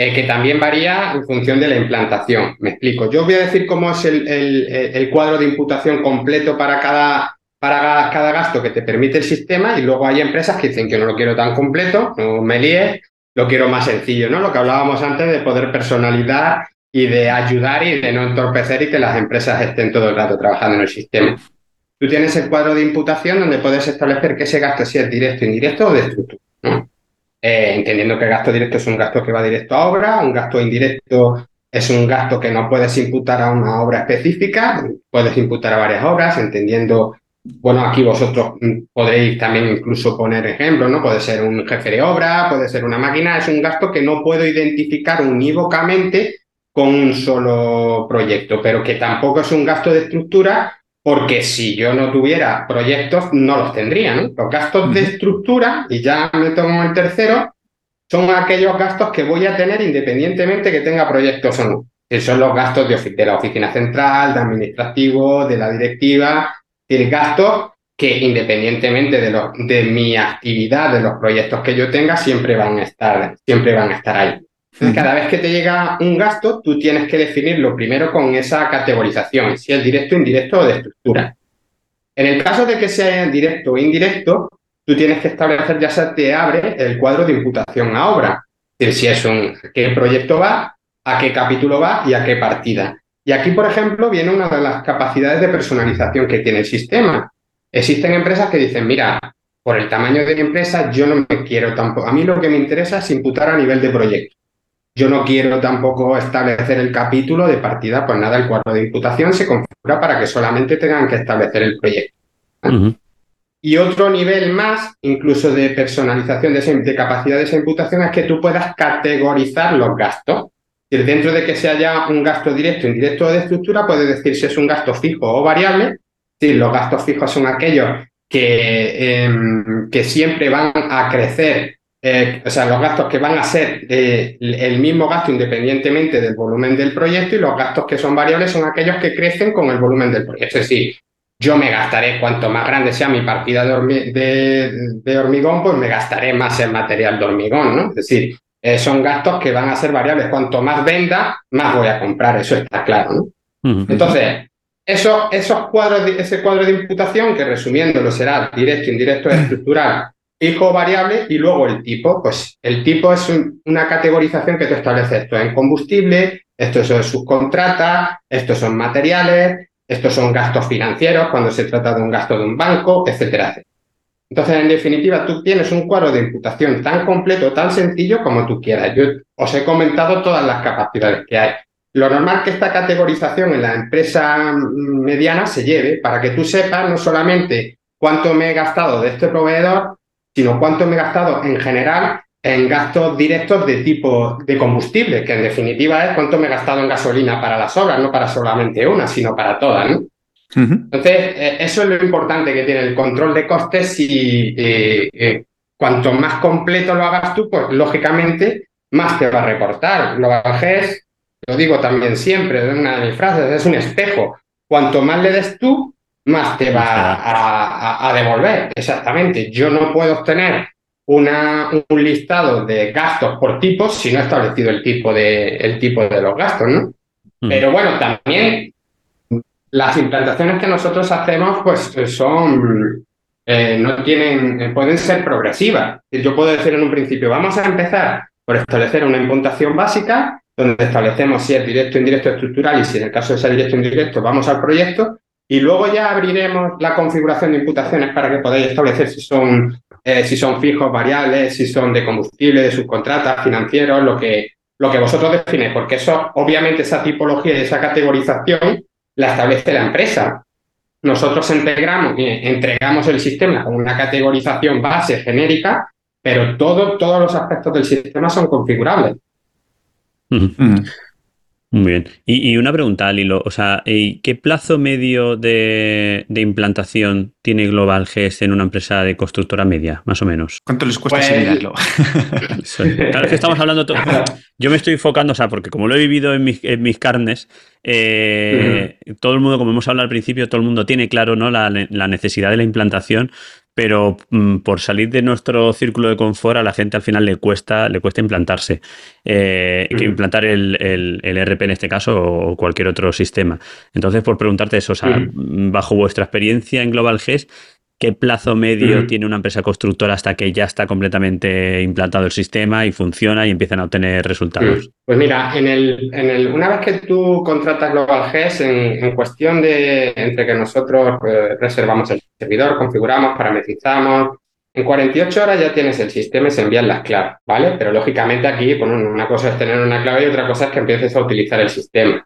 eh, que también varía en función de la implantación. Me explico. Yo voy a decir cómo es el, cuadro de imputación completo para cada, para cada gasto que te permite el sistema y luego hay empresas que dicen que no lo quiero tan completo, no me líes, lo quiero más sencillo, ¿no? Lo que hablábamos antes de poder personalizar y de ayudar y de no entorpecer y que las empresas estén todo el rato trabajando en el sistema. Tú tienes el cuadro de imputación donde puedes establecer que ese gasto si es directo, indirecto o de estructura. Eh, entendiendo que el gasto directo es un gasto que va directo a obra, un gasto indirecto es un gasto que no puedes imputar a una obra específica, puedes imputar a varias obras, entendiendo, bueno, aquí vosotros podréis también incluso poner ejemplos, ¿no? Puede ser un jefe de obra, puede ser una máquina, es un gasto que no puedo identificar unívocamente con un solo proyecto, pero que tampoco es un gasto de estructura porque si yo no tuviera proyectos no los tendría. ¿no? Los gastos de estructura, y ya me tomo el tercero, son aquellos gastos que voy a tener independientemente que tenga proyectos o no. Que son los gastos de, de la oficina central, de administrativo, de la directiva, el gastos que independientemente de, lo, de mi actividad, de los proyectos que yo tenga, siempre van a estar, siempre van a estar ahí. Cada vez que te llega un gasto, tú tienes que definirlo primero con esa categorización, si es directo, indirecto o de estructura. En el caso de que sea directo o indirecto, tú tienes que establecer, ya se te abre el cuadro de imputación a obra. Es decir, si es un, qué proyecto va, a qué capítulo va y a qué partida. Y aquí, por ejemplo, viene una de las capacidades de personalización que tiene el sistema. Existen empresas que dicen, mira, por el tamaño de mi empresa, yo no me quiero tampoco. A mí lo que me interesa es imputar a nivel de proyecto. Yo no quiero tampoco establecer el capítulo de partida, pues nada, el cuadro de imputación se configura para que solamente tengan que establecer el proyecto. Y otro nivel más, incluso de personalización de, capacidad de esa imputación, es que tú puedas categorizar los gastos. Dentro de que se haya un gasto directo, indirecto o de estructura, puede decir si es un gasto fijo o variable. Si los gastos fijos son aquellos que, em, que siempre van a crecer eh, o sea, los gastos que van a ser el mismo gasto independientemente del volumen del proyecto y los gastos que son variables son aquellos que crecen con el volumen del proyecto. Es decir, yo me gastaré, cuanto más grande sea mi partida de, hormigón, pues me gastaré más en material de hormigón, ¿no? Es decir, eh, son gastos que van a ser variables. Cuanto más venda, más voy a comprar, eso está claro, ¿no? Entonces, eso, esos cuadros, ese cuadro de imputación, que resumiéndolo será directo, indirecto, estructural, hijo variable y luego el tipo. Pues el tipo es una categorización que tú estableces. Esto es en combustible, esto son subcontratas, estos son materiales, estos son gastos financieros cuando se trata de un gasto de un banco, etcétera, Entonces, en definitiva, tú tienes un cuadro de imputación tan completo, tan sencillo como tú quieras. Yo os he comentado todas las capacidades que hay. Lo normal que esta categorización en la empresa mediana se lleve para que tú sepas no solamente cuánto me he gastado de este proveedor, sino cuánto me he gastado en general en gastos directos de tipo de combustible, que en definitiva es cuánto me he gastado en gasolina para las obras, no para solamente una, sino para todas. ¿no? Entonces, eh, eso es lo importante que tiene el control de costes y eh, eh, cuanto más completo lo hagas tú, pues lógicamente más te va a reportar. Lo bajés, lo digo también siempre, es una de mis frases, es un espejo. Cuanto más le des tú, más te va a, devolver. Exactamente. Yo no puedo obtener una, un listado de gastos por tipos si no he establecido el tipo de, el tipo de los gastos, ¿no? Mm. Pero bueno, también las implantaciones que nosotros hacemos, pues son, eh, no tienen, eh, pueden ser progresivas. Yo puedo decir en un principio, vamos a empezar por establecer una imputación básica, donde establecemos si es directo, indirecto, estructural y si en el caso de ser directo, indirecto, vamos al proyecto y luego ya abriremos la configuración de imputaciones para que podáis establecer si son, eh, si son fijos, variables, si son de combustible, de subcontratas, financieros, lo que, lo que vosotros definéis, porque eso, obviamente, esa tipología y esa categorización la establece la empresa. Nosotros integramos, entregamos el sistema con una categorización base genérica, pero todo, todos los aspectos del sistema son configurables. Muy bien. Y, una pregunta, Lilo. O sea, ¿qué plazo medio de, implantación tiene Global GS en una empresa de constructora media, más o menos? ¿Cuánto les cuesta asimilarlo? Claro, que estamos hablando. Todo, yo me estoy enfocando, o sea, porque como lo he vivido en mis, carnes, eh, todo el mundo, como hemos hablado al principio, todo el mundo tiene claro ¿no? la, necesidad de la implantación pero mm, por salir de nuestro círculo de confort a la gente al final le cuesta, le cuesta implantarse. Eh, implantar el, el, RP en este caso o cualquier otro sistema. Entonces, por preguntarte eso, bajo vuestra experiencia en Global GES, ¿Qué plazo medio tiene una empresa constructora hasta que ya está completamente implantado el sistema y funciona y empiezan a obtener resultados? Pues mira, en el, en el, una vez que tú contratas Global GES, en, cuestión de entre que nosotros eh, reservamos el servidor, configuramos, parametrizamos, en 48 horas ya tienes el sistema y se envían las claves, ¿vale? Pero lógicamente aquí, bueno, una cosa es tener una clave y otra cosa es que empieces a utilizar el sistema.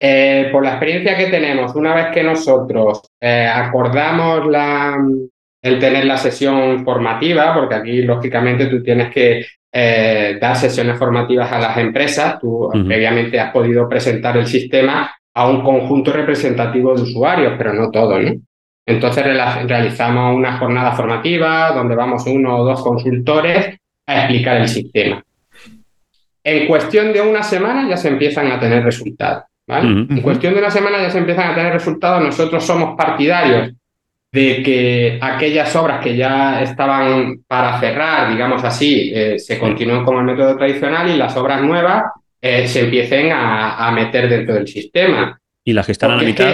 Eh, por la experiencia que tenemos, una vez que nosotros eh, acordamos la, el tener la sesión formativa, porque aquí lógicamente tú tienes que eh, dar sesiones formativas a las empresas, tú previamente has podido presentar el sistema a un conjunto representativo de usuarios, pero no todo, ¿no? Entonces realizamos una jornada formativa donde vamos uno o dos consultores a explicar el sistema. En cuestión de una semana ya se empiezan a tener resultados. En cuestión de una semana ya se empiezan a tener resultados. Nosotros somos partidarios de que aquellas obras que ya estaban para cerrar, digamos así, eh, se continúen con el método tradicional y las obras nuevas eh, se empiecen a, meter dentro del sistema. Y las que están a la mitad.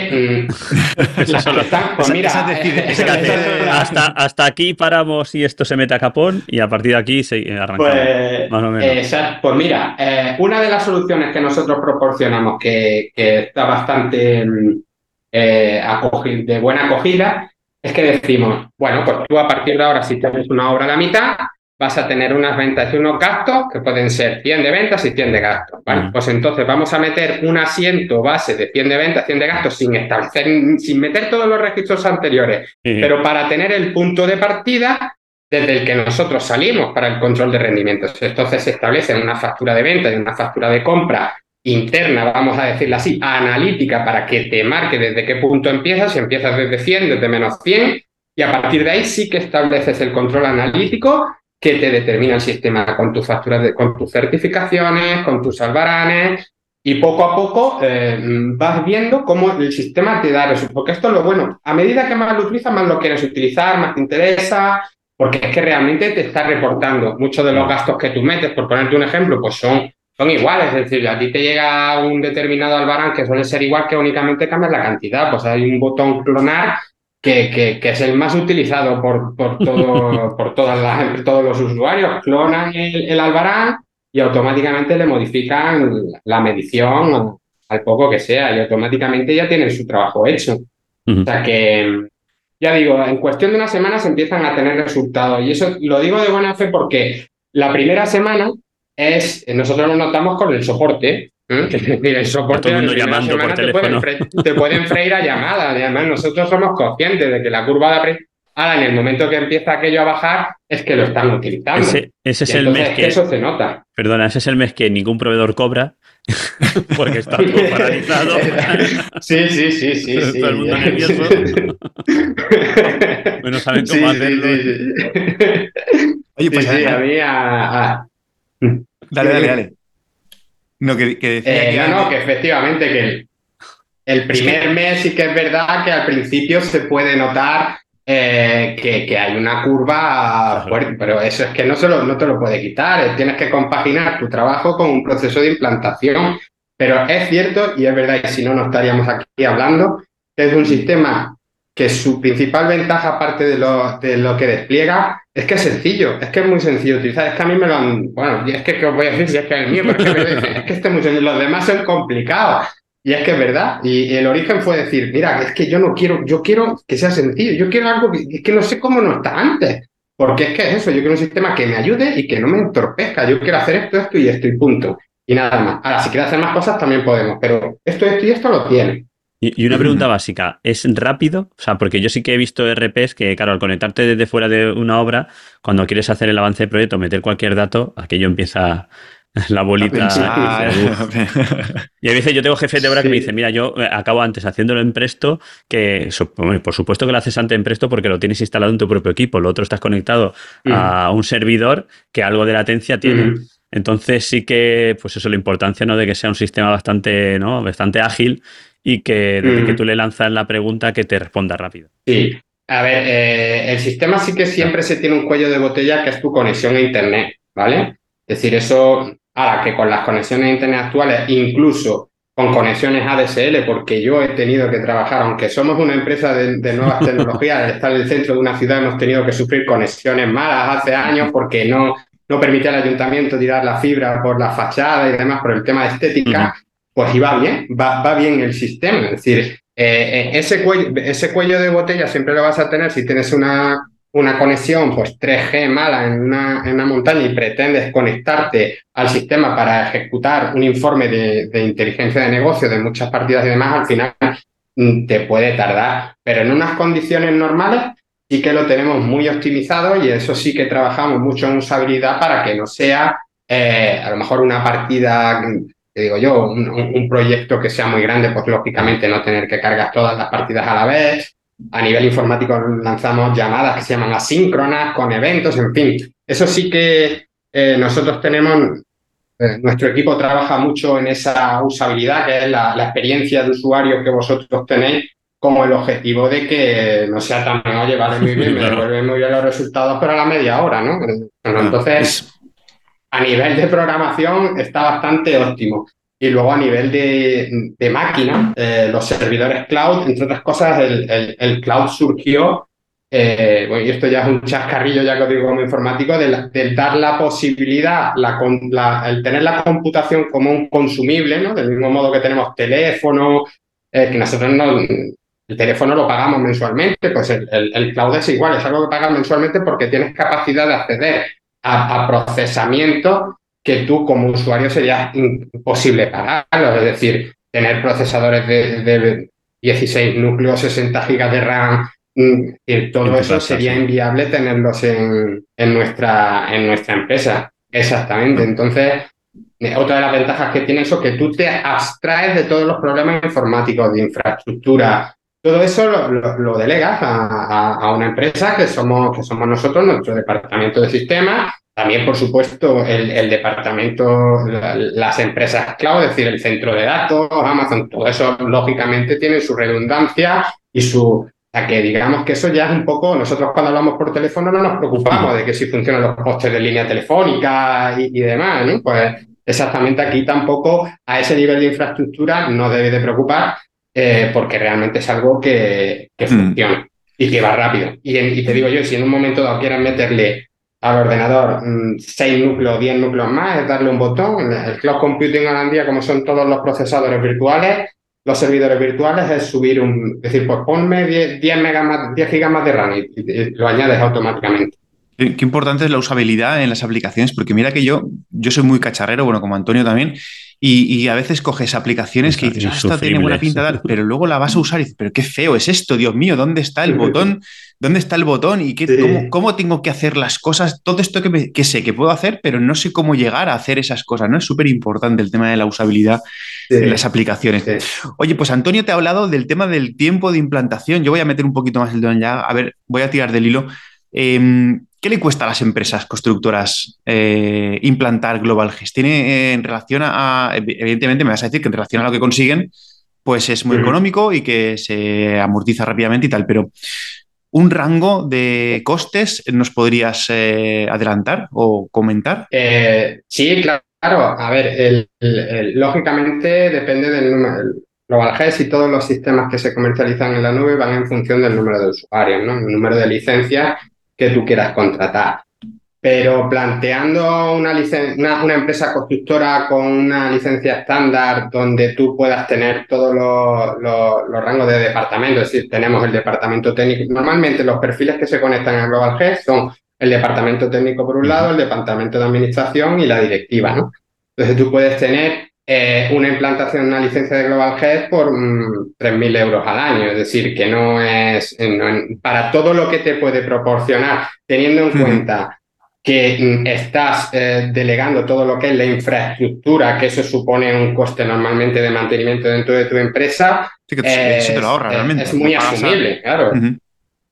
pues mira, hasta, aquí paramos y esto se mete a capón y a partir de aquí se arranca. Pues, más o menos. pues mira, eh, una de las soluciones que nosotros proporcionamos que, está bastante mm, eh, de buena acogida es que decimos, bueno, pues tú a partir de ahora si tienes una obra a la mitad, vas a tener unas ventas y unos gastos que pueden ser 100 de ventas y 100 de gastos. ¿vale? Pues entonces vamos a meter un asiento base de 100 de ventas, 100 de gastos sin establecer, sin meter todos los registros anteriores, pero para tener el punto de partida desde el que nosotros salimos para el control de rendimientos. Entonces se establece una factura de venta y una factura de compra interna, vamos a decirlo así, analítica para que te marque desde qué punto empiezas, si empiezas desde 100, desde menos 100, y a partir de ahí sí que estableces el control analítico que te determina el sistema con tus facturas, con tus certificaciones, con tus albaranes, y poco a poco eh, vas viendo cómo el sistema te da resultados. Porque esto es lo bueno. A medida que más lo utilizas, más lo quieres utilizar, más te interesa, porque es que realmente te está reportando muchos de los gastos que tú metes. Por ponerte un ejemplo, pues son, son iguales. Es decir, a ti te llega un determinado albarán que suele ser igual que únicamente cambias la cantidad. Pues hay un botón clonar que, es el más utilizado por, por, todo, por todas todos los usuarios. Clonan el, albarán y automáticamente le modifican la medición al poco que sea y automáticamente ya tienen su trabajo hecho. O sea que, ya digo, en cuestión de una semana se empiezan a tener resultados y eso lo digo de buena fe porque la primera semana es, nosotros lo notamos con el soporte, ¿Mm? Mira, el soporte llamando por teléfono. Te, pueden, freír a llamadas. Además, nosotros somos conscientes de que la curva de Ahora, en el momento que empieza aquello a bajar, es que lo están utilizando. Ese, es el mes que. Eso se nota. Perdona, ese es el mes que ningún proveedor cobra. porque está todo paralizado. sí, sí, sí, sí. Todo sí, el mundo nervioso. bueno, saben cómo hacerlo. Oye, pues a mí a... Dale, dale, dale. No, que, que decía eh, no, no, que efectivamente que el, primer mes sí que es verdad que al principio se puede notar eh, que, hay una curva fuerte, pero eso es que no, se no te lo puede quitar, eh, tienes que compaginar tu trabajo con un proceso de implantación. Pero es cierto, y es verdad, y si no, no estaríamos aquí hablando, que es un sistema que su principal ventaja, aparte de lo, de lo que despliega, es que es sencillo, es que es muy sencillo utilizar. Es que a mí me lo han. Bueno, y es que, ¿qué os voy a decir si es que es el mío? Pero es que, es que este es muy sencillo. Los demás son complicados. Y es que es verdad. Y el origen fue decir, mira, es que yo no quiero, yo quiero que sea sencillo, yo quiero algo que, es que no sé cómo no está antes. Porque es que es eso, yo quiero un sistema que me ayude y que no me entorpezca. Yo quiero hacer esto, esto y esto y punto. Y nada más. Ahora, si quieres hacer más cosas, también podemos, pero esto, esto y esto lo tiene. Y, una pregunta básica, ¿es rápido? O sea, porque yo sí que he visto RPs que, claro, al conectarte desde fuera de una obra, cuando quieres hacer el avance de proyecto, meter cualquier dato, aquello empieza la bolita. y a veces yo tengo jefes de obra que me dicen, mira, yo eh, acabo antes haciéndolo en Presto, que por supuesto que lo haces antes en Presto porque lo tienes instalado en tu propio equipo, lo otro estás conectado a un servidor que algo de latencia tiene. Entonces sí que, pues eso, la importancia ¿no? de que sea un sistema bastante, ¿no? bastante ágil y que desde que tú le lanzas la pregunta que te responda rápido. Sí, A ver, eh, el sistema sí que siempre se tiene un cuello de botella que es tu conexión a Internet, ¿vale? Es decir, eso, ahora que con las conexiones a Internet actuales, incluso con conexiones ADSL, porque yo he tenido que trabajar, aunque somos una empresa de, nuevas tecnologías, al estar en el centro de una ciudad hemos tenido que sufrir conexiones malas hace años porque no, no permitía al ayuntamiento tirar la fibra por la fachada y demás por el tema de estética, pues iba bien, va, va bien el sistema. Es decir, eh, eh, ese, cuello, ese cuello de botella siempre lo vas a tener si tienes una, una conexión pues 3G mala en una, en una, montaña y pretendes conectarte al sistema para ejecutar un informe de, de, inteligencia de negocio de muchas partidas y demás, al final mm, te puede tardar. Pero en unas condiciones normales sí que lo tenemos muy optimizado y eso sí que trabajamos mucho en usabilidad para que no sea eh, a lo mejor una partida te digo yo, un, proyecto que sea muy grande, pues lógicamente no tener que cargar todas las partidas a la vez. A nivel informático lanzamos llamadas que se llaman asíncronas, con eventos, en fin. Eso sí que eh, nosotros tenemos, eh, nuestro equipo trabaja mucho en esa usabilidad, que es la, experiencia de usuario que vosotros tenéis, como el objetivo de que no sea tan, oye, vale muy bien, me devuelven muy bien los resultados, pero a la media hora, ¿no? entonces a nivel de programación está bastante óptimo. Y luego a nivel de, máquina, eh, los servidores cloud, entre otras cosas, el, cloud surgió, eh, bueno, y esto ya es un chascarrillo, ya que os digo como informático, de, dar la posibilidad, la, el tener la computación como un consumible, ¿no? Del mismo modo que tenemos teléfono, eh, que nosotros no, el teléfono lo pagamos mensualmente, pues el, el, cloud es igual, es algo que pagas mensualmente porque tienes capacidad de acceder a, procesamiento que tú como usuario sería imposible pagarlo. Es decir, tener procesadores de, 16 núcleos, 60 gigas de RAM, mm, y todo eso sería inviable tenerlos en, en, nuestra, en nuestra empresa. Exactamente. Entonces, eh, otra de las ventajas que tiene eso es que tú te abstraes de todos los problemas informáticos, de infraestructura. Todo eso lo, delegas a, una empresa que somos, que somos nosotros, nuestro departamento de sistemas, también, por supuesto, el, departamento, las empresas cloud, es decir, el centro de datos, Amazon, todo eso lógicamente tiene su redundancia y su... O sea, que digamos que eso ya es un poco, nosotros cuando hablamos por teléfono no nos preocupamos de que si funcionan los postes de línea telefónica y, demás, ¿no? Pues exactamente aquí tampoco a ese nivel de infraestructura no debe de preocupar eh, porque realmente es algo que, que mm. funciona y que va rápido. Y, y, te digo yo, si en un momento dado quieran meterle al ordenador 6 mm, núcleos, 10 núcleos más, es darle un botón. El cloud computing hoy en día, como son todos los procesadores virtuales, los servidores virtuales, es subir un, es decir, pues ponme 10, 10 megas más, 10 gigas más de RAM y, lo añades automáticamente. Qué, importante es la usabilidad en las aplicaciones, porque mira que yo, yo soy muy cacharrero, bueno, como Antonio también, y, a veces coges aplicaciones que dices, ah, esta tiene buena pinta, pero luego la vas a usar y dices, pero qué feo es esto, Dios mío, ¿dónde está el botón? ¿Dónde está el botón? ¿Y qué, cómo, tengo que hacer las cosas? Todo esto que, que, sé que puedo hacer, pero no sé cómo llegar a hacer esas cosas, ¿no? Es súper importante el tema de la usabilidad de las aplicaciones. Oye, pues Antonio te ha hablado del tema del tiempo de implantación. Yo voy a meter un poquito más el dedo ya. A ver, voy a tirar del hilo. Em, ¿Qué le cuesta a las empresas constructoras eh, implantar Global Gest? Tiene eh, en relación a, evidentemente me vas a decir que en relación a lo que consiguen, pues es muy económico y que se amortiza rápidamente y tal, pero un rango de costes nos podrías eh, adelantar o comentar? sí, claro. A ver, lógicamente depende del número. Global Gest y todos los sistemas que se comercializan en la nube van en función del número de usuarios, ¿no? El número de licencias que tú quieras contratar. Pero planteando una, empresa constructora con una licencia estándar donde tú puedas tener todos los, rangos de departamento, es decir, tenemos el departamento técnico. Normalmente los perfiles que se conectan a Global Health son el departamento técnico por un lado, el departamento de administración y la directiva, ¿no? Entonces tú puedes tener eh, una implantación, una licencia de Global Health por 3.000 mm, euros al año. Es decir, que no es para todo lo que te puede proporcionar, teniendo en cuenta que mm, estás eh, delegando todo lo que es la infraestructura, que eso supone un coste normalmente de mantenimiento dentro de tu empresa. Sí, que te lo ahorra, realmente. Es muy asumible, claro.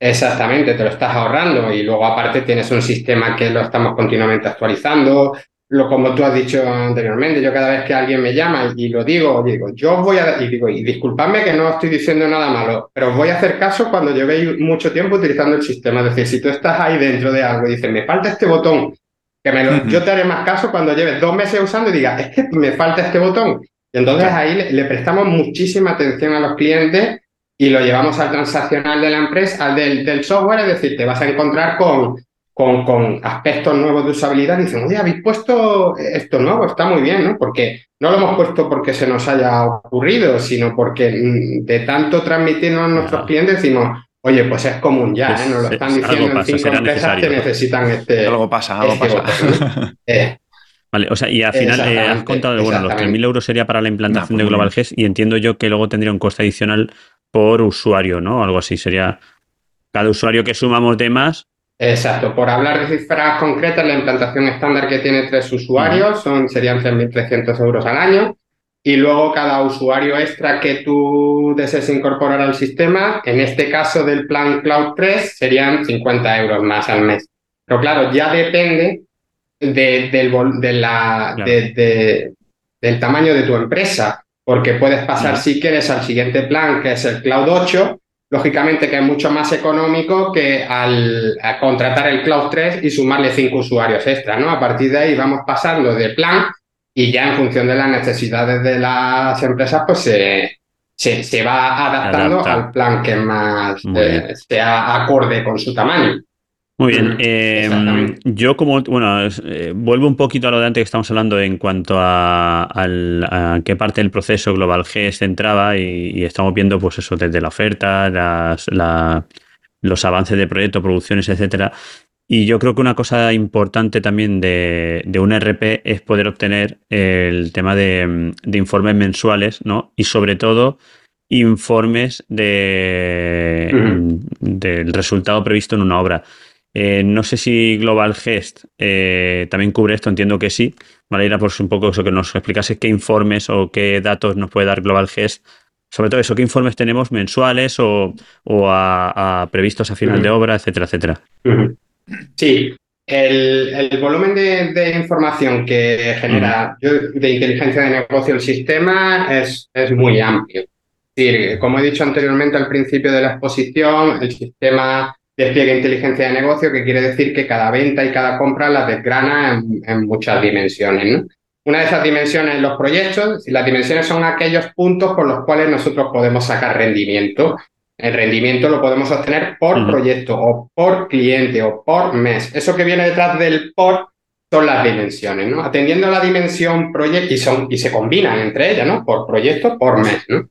Exactamente, te lo estás ahorrando y luego aparte tienes un sistema que lo estamos continuamente actualizando, lo como tú has dicho anteriormente, yo cada vez que alguien me llama y lo digo, digo, yo os voy a, y digo, y disculpadme que no estoy diciendo nada malo, pero os voy a hacer caso cuando llevéis mucho tiempo utilizando el sistema. Es decir, si tú estás ahí dentro de algo y dices, me falta este botón, que me yo te haré más caso cuando lleves dos meses usando y digas, es que me falta este botón. Y entonces ahí le, prestamos muchísima atención a los clientes y lo llevamos al transaccional de la empresa, al del, del software, es decir, te vas a encontrar con con, con, aspectos nuevos de usabilidad, dicen, oye, habéis puesto esto nuevo, está muy bien, ¿no? Porque no lo hemos puesto porque se nos haya ocurrido, sino porque mm, de tanto transmitirnos a nuestros clientes decimos, oye, pues es común ya, ¿eh? Nos lo están diciendo en cinco empresas que necesitan este. Algo pasa, algo este pasa. Eh. Vale, o sea, y al final eh, has contado, bueno, los 3.000 euros sería para la implantación de Global GES y entiendo yo que luego tendría un coste adicional por usuario, ¿no? Algo así, sería cada usuario que sumamos de más, Exacto, por hablar de cifras concretas, la implantación estándar que tiene tres usuarios son, serían 3.300 euros al año y luego cada usuario extra que tú desees incorporar al sistema, en este caso del plan Cloud 3, serían 50 euros más al mes. Pero claro, ya depende de, del, de la, del tamaño de tu empresa, porque puedes pasar si quieres al siguiente plan, que es el Cloud 8, lógicamente que es mucho más económico que al contratar el Cloud 3 y sumarle cinco usuarios extra, ¿no? A partir de ahí vamos pasando de plan y ya en función de las necesidades de las empresas, pues se, se, va adaptando al plan que más eh, sea acorde con su tamaño. Muy bien. Em, yo como, bueno, eh, vuelvo un poquito a lo de antes que estamos hablando en cuanto a, qué parte del proceso Global G entraba y, estamos viendo pues eso desde la oferta, las, los avances de proyecto, producciones, etcétera. Y yo creo que una cosa importante también de, un RP es poder obtener el tema de, informes mensuales, ¿no? Y sobre todo informes de, del resultado previsto en una obra. Eh, no sé si Global Gest eh, también cubre esto, entiendo que sí. Vale, era por un poco eso que nos explicase qué informes o qué datos nos puede dar Global Gest. Sobre todo eso, qué informes tenemos mensuales o, a, previstos a final de obra, etcétera, etcétera. Sí, el, volumen de, información que genera de inteligencia de negocio el sistema es, es muy amplio. Es decir, como he dicho anteriormente al principio de la exposición, el sistema despliegue inteligencia de negocio, que quiere decir que cada venta y cada compra la desgrana en, muchas dimensiones. Una de esas dimensiones los proyectos, y las dimensiones son aquellos puntos por los cuales nosotros podemos sacar rendimiento. El rendimiento lo podemos obtener por proyecto o por cliente o por mes. Eso que viene detrás del por son las dimensiones, ¿no? Atendiendo a la dimensión proyecto y, son, y se combinan entre ellas, ¿no? Por proyecto, por mes, ¿no?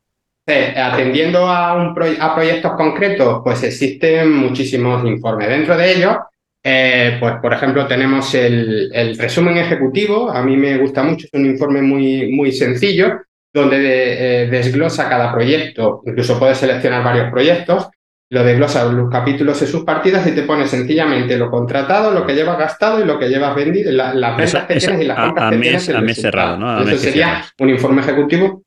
Atendiendo a, un a proyectos concretos, pues existen muchísimos informes. Dentro de ellos, eh, pues por ejemplo, tenemos el, resumen ejecutivo. A mí me gusta mucho, es un informe muy, muy sencillo, donde eh, desglosa cada proyecto. Incluso puedes seleccionar varios proyectos, lo desglosa los capítulos y sus partidas y te pone sencillamente lo contratado, lo que llevas gastado y lo que llevas vendido, las ventas que tienes y las compras que tienes. A mes cerrado, ¿no? eso sería un informe ejecutivo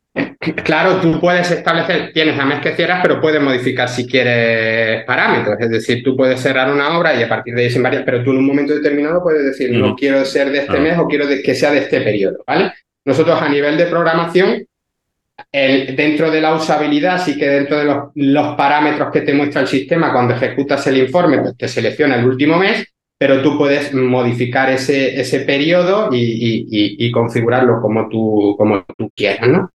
Claro, tú puedes establecer, tienes a mes que cierras, pero puedes modificar si quieres parámetros. Es decir, tú puedes cerrar una obra y a partir de ahí sin variar, pero tú en un momento determinado puedes decir, no quiero ser de este mes o quiero que sea de este periodo, ¿vale? Nosotros a nivel de programación, dentro de la usabilidad, sí que dentro de los, parámetros que te muestra el sistema, cuando ejecutas el informe, pues te selecciona el último mes, pero tú puedes modificar ese, ese periodo y, configurarlo como tú, como tú quieras, ¿no?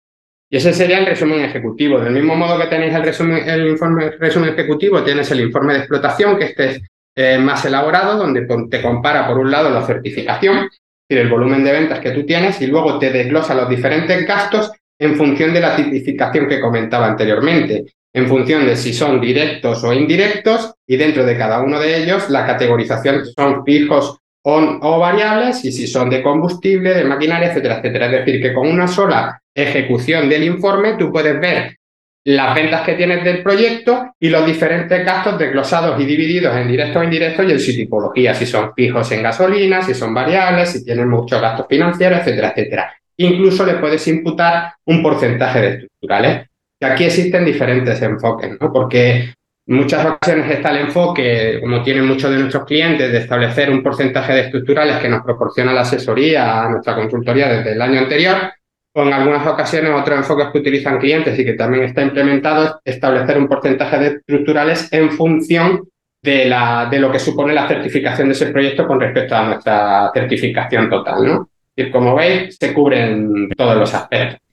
Y ese sería el resumen ejecutivo. Del mismo modo que tenéis el, resumen, el informe resumen ejecutivo, tienes el informe de explotación, que este es eh, más elaborado, donde te compara, por un lado, la certificación, y el volumen de ventas que tú tienes, y luego te desglosa los diferentes gastos en función de la tipificación que comentaba anteriormente, en función de si son directos o indirectos, y dentro de cada uno de ellos, la categorización son fijos o variables, y si son de combustible, de maquinaria, etcétera, etcétera. Es decir, que con una sola ejecución del informe, tú puedes ver las ventas que tienes del proyecto y los diferentes gastos desglosados y divididos en directos o indirectos y en su tipología, si son fijos en gasolina, si son variables, si tienen muchos gastos financieros, etcétera, etcétera. Incluso le puedes imputar un porcentaje de estructurales. Aquí existen diferentes enfoques, ¿no? Porque muchas ocasiones está el enfoque, como tienen muchos de nuestros clientes, de establecer un porcentaje de estructurales que nos proporciona la asesoría a nuestra consultoría desde el año anterior, o en algunas ocasiones otros enfoques que utilizan clientes y que también está implementado es establecer un porcentaje de estructurales en función de, la, de lo que supone la certificación de ese proyecto con respecto a nuestra certificación total. ¿no? Y como veis, se cubren todos los aspectos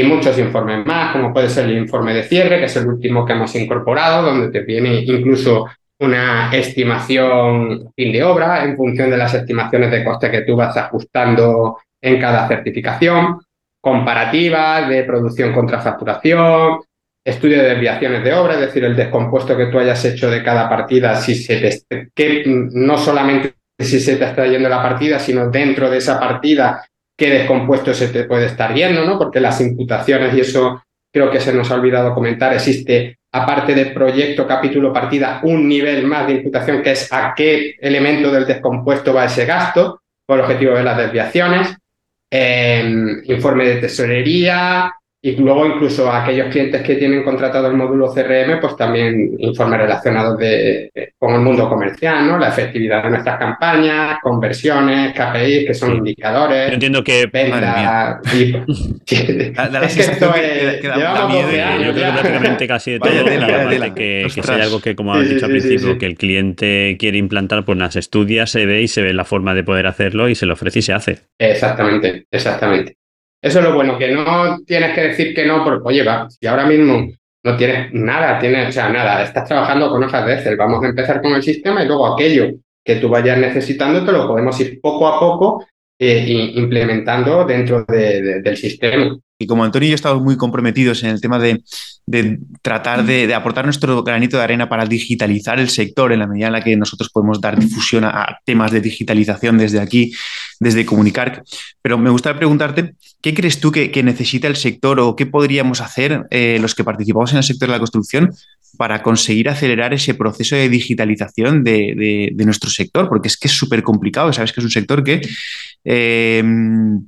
y muchos informes más, como puede ser el informe de cierre, que es el último que hemos incorporado, donde te viene incluso una estimación fin de obra en función de las estimaciones de coste que tú vas ajustando en cada certificación, comparativa de producción contra facturación, estudio de desviaciones de obra, es decir, el descompuesto que tú hayas hecho de cada partida, si se que no solamente si se te está yendo la partida, sino dentro de esa partida qué descompuesto se te puede estar viendo, ¿no? Porque las imputaciones, y eso creo que se nos ha olvidado comentar, existe, aparte de proyecto, capítulo, partida, un nivel más de imputación que es a qué elemento del descompuesto va ese gasto, por objetivo de las desviaciones, informe de tesorería, y luego incluso a aquellos clientes que tienen contratado el módulo CRM, pues también informes relacionados de, con el mundo comercial, ¿no? La efectividad de nuestras campañas, conversiones, KPIs, que son indicadores. Yo entiendo que... Venta, y, es que esto es... llevamos 12 años Yo creo que prácticamente casi de todo, la que, que si hay algo que, como has dicho al principio, que el cliente quiere implantar, pues las estudia, se ve y se ve la forma de poder hacerlo y se lo ofrece y se hace. Exactamente, exactamente. Eso es lo bueno, que no tienes que decir que no, porque, oye, va, si ahora mismo no tienes nada, tienes, o sea, nada, estás trabajando con hojas de Excel, vamos a empezar con el sistema y luego aquello que tú vayas necesitando te lo podemos ir poco a poco eh, implementando dentro del sistema. Y como Antonio y yo estamos muy comprometidos en el tema de, tratar de, aportar nuestro granito de arena para digitalizar el sector en la medida en la que nosotros podemos dar difusión a, temas de digitalización desde aquí, desde Comunicar. Pero me gustaría preguntarte, ¿qué crees tú que, necesita el sector o qué podríamos hacer eh, los que participamos en el sector de la construcción para conseguir acelerar ese proceso de digitalización de, nuestro sector? Porque es que es súper complicado, sabes que es un sector que Em,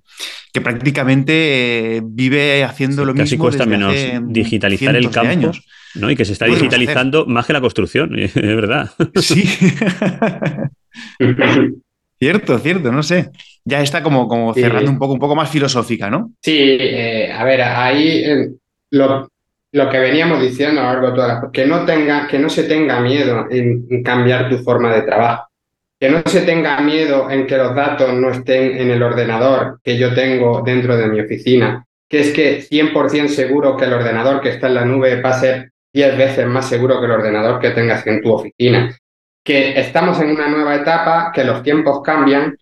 que prácticamente eh, vive haciendo lo casi mismo. cuesta menos digitalizar el campo. ¿no? Y que se está digitalizando más que la construcción, es verdad. Sí. cierto, cierto, no sé. Ya está como, como cerrando un poco, un poco más filosófica, ¿no? Sí, eh, a ver, ahí eh, lo, lo, que veníamos diciendo a lo largo de todas las que no tenga, que no se tenga miedo en cambiar tu forma de trabajo. Que no se tenga miedo en que los datos no estén en el ordenador que yo tengo dentro de mi oficina, que es que 100% seguro que el ordenador que está en la nube va a ser 10 veces más seguro que el ordenador que tengas en tu oficina, que estamos en una nueva etapa, que los tiempos cambian,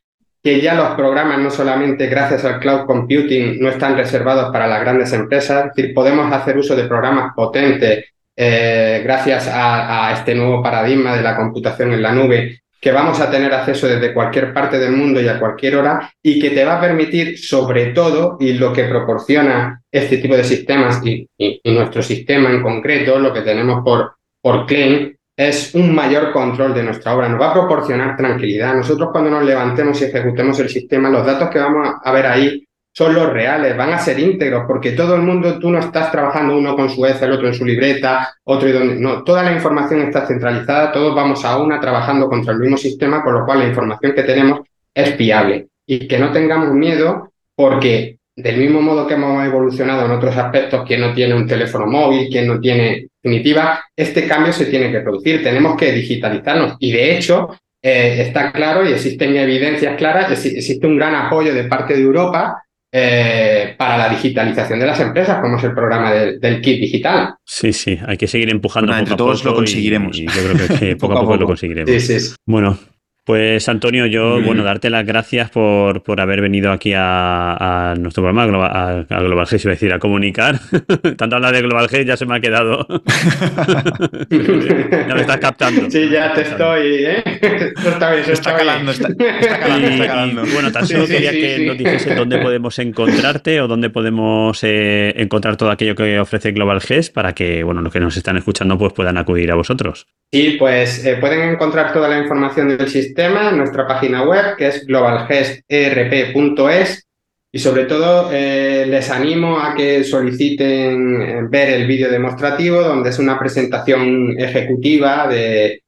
que ya los programas no solamente gracias al cloud computing no están reservados para las grandes empresas, es decir, podemos hacer uso de programas potentes eh, gracias a, este nuevo paradigma de la computación en la nube que vamos a tener acceso desde cualquier parte del mundo y a cualquier hora y que te va a permitir, sobre todo, y lo que proporciona este tipo de sistemas y, nuestro sistema en concreto, lo que tenemos por, por claim, es un mayor control de nuestra obra, nos va a proporcionar tranquilidad. Nosotros cuando nos levantemos y ejecutemos el sistema, los datos que vamos a ver ahí son los reales, van a ser íntegros, porque todo el mundo, tú no estás trabajando uno con su Excel, otro en su libreta, otro y donde. No, toda la información está centralizada, todos vamos a una trabajando contra el mismo sistema, con lo cual la información que tenemos es fiable. Y que no tengamos miedo, porque del mismo modo que hemos evolucionado en otros aspectos, quien no tiene un teléfono móvil, quien no tiene definitiva, este cambio se tiene que producir, tenemos que digitalizarnos. Y de hecho, eh, está claro y existen evidencias claras, existe un gran apoyo de parte de Europa eh, para la digitalización de las empresas, como es el programa del kit digital. Sí, sí, hay que seguir empujando. entre todos lo conseguiremos. Y, yo creo que, poco, a poco, lo conseguiremos. Sí, sí. Bueno, pues Antonio, yo, bueno, darte las gracias por, por haber venido aquí a, nuestro programa, a, a Global G, iba a decir, a comunicar. Tanto hablar de Global G ya se me ha quedado. ya me estás captando. Sí, ya te estoy, ¿eh? está bien, está, calando, está, calando, está calando. bueno, tan solo quería que nos dijese dónde podemos encontrarte o dónde podemos eh, encontrar todo aquello que ofrece Global G para que, bueno, los que nos están escuchando pues puedan acudir a vosotros. Sí, pues eh, pueden encontrar toda la información del sistema en nuestra página web, que es globalgesterp.es. y sobre todo eh, les animo a que soliciten eh, ver el vídeo demostrativo, donde es una presentación ejecutiva de,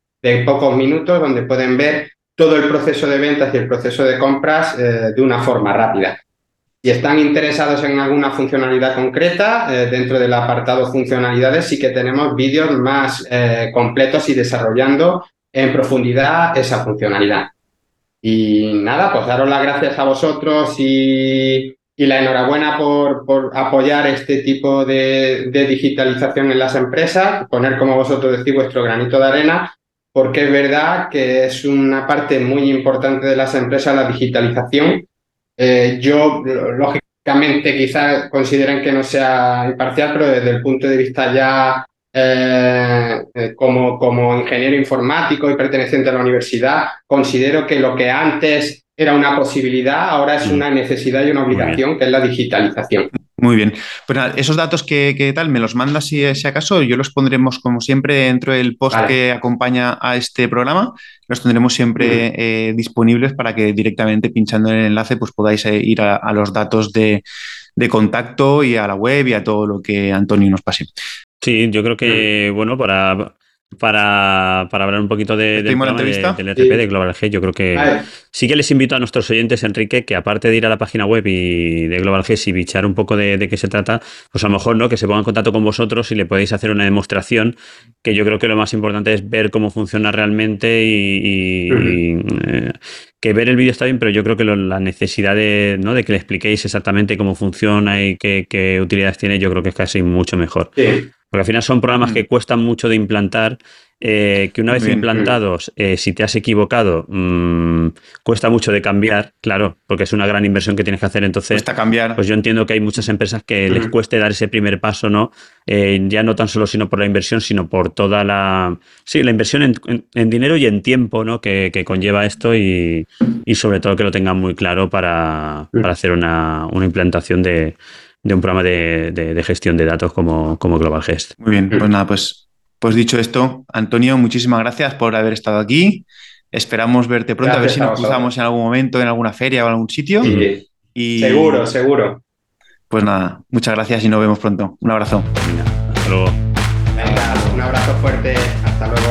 pocos minutos, donde pueden ver todo el proceso de ventas y el proceso de compras eh, de una forma rápida. Si están interesados en alguna funcionalidad concreta, dentro del apartado funcionalidades sí que tenemos vídeos más completos y desarrollando en profundidad esa funcionalidad. Y nada, pues daros las gracias a vosotros y, la enhorabuena por, por, apoyar este tipo de, digitalización en las empresas, poner, como vosotros decís, vuestro granito de arena, porque es verdad que es una parte muy importante de las empresas la digitalización. Eh, yo, lógicamente, quizás consideren que no sea imparcial, pero desde el punto de vista ya eh, eh, como, como ingeniero informático y perteneciente a la universidad, considero que lo que antes era una posibilidad, ahora es mm. una necesidad y una obligación, que es la digitalización. Muy bien. Pues nada, esos datos que, tal, me los mandas si, si, acaso, yo los pondremos como siempre dentro del post que acompaña a este programa, los tendremos siempre eh, disponibles para que directamente pinchando en el enlace pues podáis ir a, a los datos de, de contacto y a la web y a todo lo que Antonio nos pase. Sí, yo creo que, bueno, para, para, hablar un poquito de, del, RP de Global G. Yo creo que sí que les invito a nuestros oyentes, Enrique, que aparte de ir a la página web y de Global G y bichar un poco de, qué se trata, pues a lo mejor no que se pongan en contacto con vosotros y le podéis hacer una demostración, que yo creo que lo más importante es ver cómo funciona realmente y, eh, que ver el vídeo está bien, pero yo creo que la necesidad de, ¿no? de que le expliquéis exactamente cómo funciona y qué, qué utilidades tiene, yo creo que es casi mucho mejor. Sí. Porque al final son programas que mm. cuestan mucho de implantar, eh, que una vez implantados, eh, si te has equivocado, mm, cuesta mucho de cambiar, claro, porque es una gran inversión que tienes que hacer. Entonces, cuesta cambiar. Pues yo entiendo que hay muchas empresas que les cueste dar ese primer paso, ¿no? Eh, ya no tan solo sino por la inversión, sino por toda la. Sí, la inversión en, dinero y en tiempo, ¿no? Que, conlleva esto y, sobre todo que lo tengan muy claro para, hacer una implantación de de un programa de, gestión de datos como, como Global Gest. Muy bien, pues nada, pues, pues dicho esto, Antonio, muchísimas gracias por haber estado aquí. Esperamos verte pronto, a ver si nos cruzamos en algún momento, en alguna feria o en algún sitio. Y, seguro, seguro. Pues nada, muchas gracias y nos vemos pronto. Un abrazo. hasta luego. Venga, un abrazo fuerte. Hasta luego.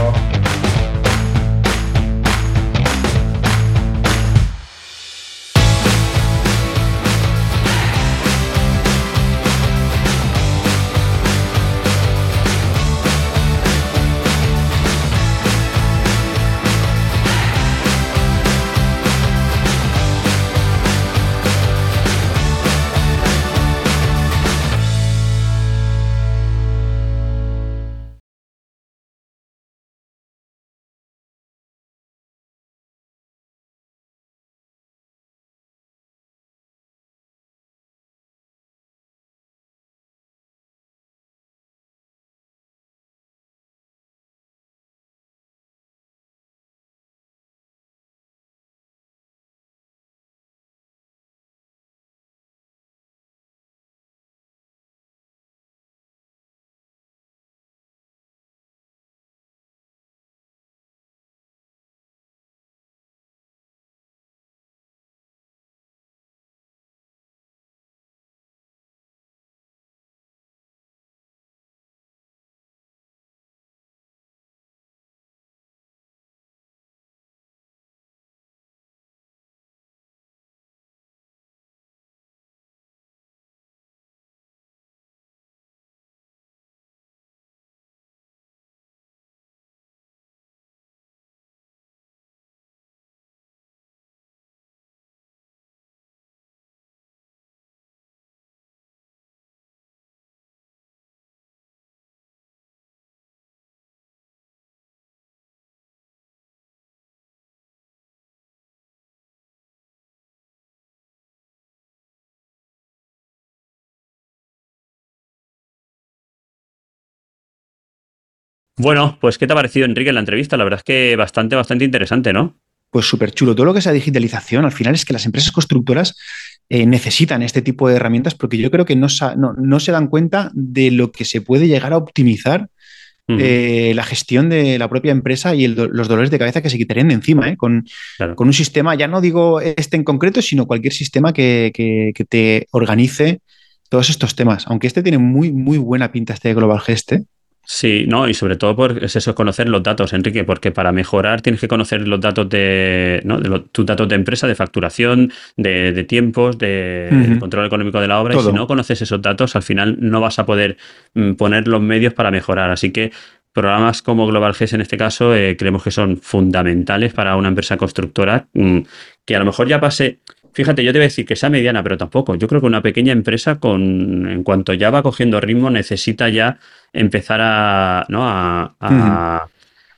Bueno, pues ¿qué te ha parecido, Enrique, la entrevista? La verdad es que bastante, bastante interesante, ¿no? Pues súper chulo. Todo lo que sea digitalización, al final es que las empresas constructoras eh, necesitan este tipo de herramientas porque yo creo que no, no, se dan cuenta de lo que se puede llegar a optimizar eh, la gestión de la propia empresa y los dolores de cabeza que se quitarían de encima, ¿eh? con, con, un sistema, ya no digo este en concreto, sino cualquier sistema que, que, te organice todos estos temas. Aunque este tiene muy, muy buena pinta, este Global Geste. Sí, no, y sobre todo por, es eso, conocer los datos, Enrique, porque para mejorar tienes que conocer los datos de, ¿no? de tus datos de empresa, de facturación, de, tiempos, de control económico de la obra. Y si no conoces esos datos, al final no vas a poder mm, poner los medios para mejorar. Así que programas como Global GES en este caso eh, creemos que son fundamentales para una empresa constructora mm, que a lo mejor ya pase Fíjate, yo te voy a decir que sea mediana, pero tampoco. Yo creo que una pequeña empresa, con, en cuanto ya va cogiendo ritmo, necesita ya empezar a, ¿no? a,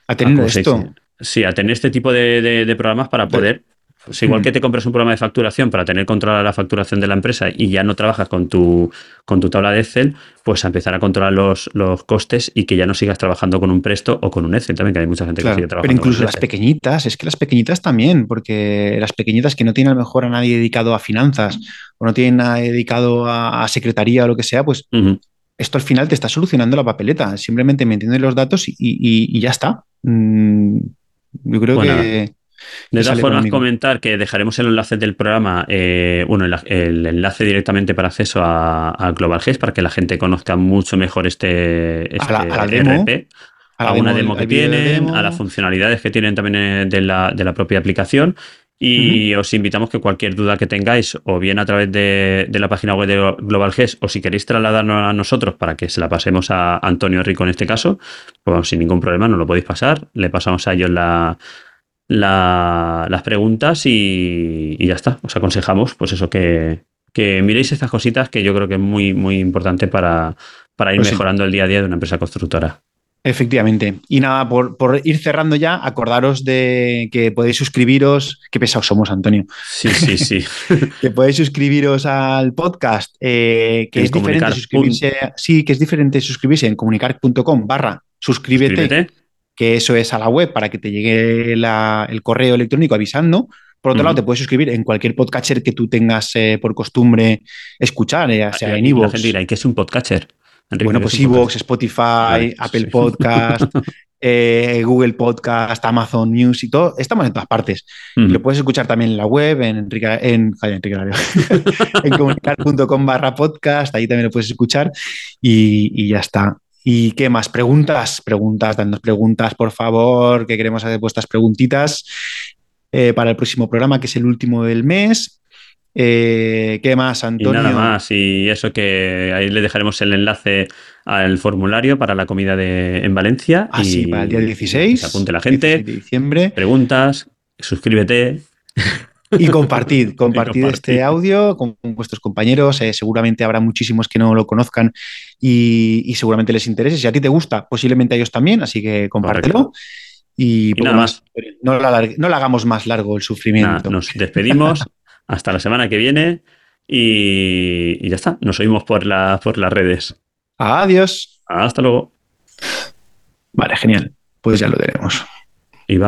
a, tener esto. Sí, a tener este tipo de, programas para poder pues igual que te compras un programa de facturación para tener control de la facturación de la empresa y ya no trabajas con tu, con tu tabla de Excel, pues a empezar a controlar los, los costes y que ya no sigas trabajando con un Presto o con un Excel también, que hay mucha gente que sigue trabajando. Pero incluso las pequeñitas, es que las pequeñitas también, porque las pequeñitas que no tienen a lo mejor a nadie dedicado a finanzas o no tienen a dedicado a, secretaría o lo que sea, pues esto al final te está solucionando la papeleta. Simplemente me entienden los datos y, ya está. Mm, yo creo que de todas formas, comentar que dejaremos el enlace del programa, eh, bueno, el, enlace directamente para acceso a, Global GES para que la gente conozca mucho mejor este, este a la, demo, a, una demo, que tienen, a las funcionalidades que tienen también eh, de la, de la propia aplicación. Y os invitamos que cualquier duda que tengáis, o bien a través de, la página web de Global GES, o si queréis trasladarnos a nosotros para que se la pasemos a Antonio Rico en este caso, pues sin ningún problema nos lo podéis pasar. Le pasamos a ellos la, las preguntas y, ya está. Os aconsejamos, pues eso, que, miréis estas cositas que yo creo que es muy, muy importante para, para ir pues mejorando el día a día de una empresa constructora. Efectivamente. Y nada, por, ir cerrando ya, acordaros de que podéis suscribiros. Qué pesados somos, Antonio. Sí, sí, sí. que podéis suscribiros al podcast, eh, que es diferente suscribirse. Sí, que es diferente suscribirse en comunicar.com barra suscríbete que eso es a la web para que te llegue el correo electrónico avisando. Por otro lado, te puedes suscribir en cualquier podcatcher que tú tengas eh, por costumbre escuchar, ya sea en iVoox. ¿Y qué es un podcatcher? bueno, pues iVoox, Spotify, Apple Podcast, eh, Google Podcast, Amazon News y todo. Estamos en todas partes. Lo puedes escuchar también en la web, en, Enrique, en, en comunicar.com barra podcast, ahí también lo puedes escuchar y ya está. ¿Y qué más? Preguntas, preguntas, dadnos preguntas, por favor, que queremos hacer vuestras preguntitas eh, para el próximo programa, que es el último del mes. Eh, ¿Qué más, Antonio? Y nada más, y eso que ahí le dejaremos el enlace al formulario para la comida de, en Valencia. Ah, sí, para el día 16. Se apunte la gente. De diciembre. Preguntas, suscríbete. Y compartid, compartid este audio con vuestros compañeros. Eh, seguramente habrá muchísimos que no lo conozcan y, seguramente les interese. Si a ti te gusta, posiblemente a ellos también, así que compártelo. Y, nada más. No, le hagamos más largo el sufrimiento. nos despedimos hasta la semana que viene y, ya está. Nos oímos por, por las redes. Adiós. Hasta luego. Vale, genial. Pues ya lo tenemos. Y va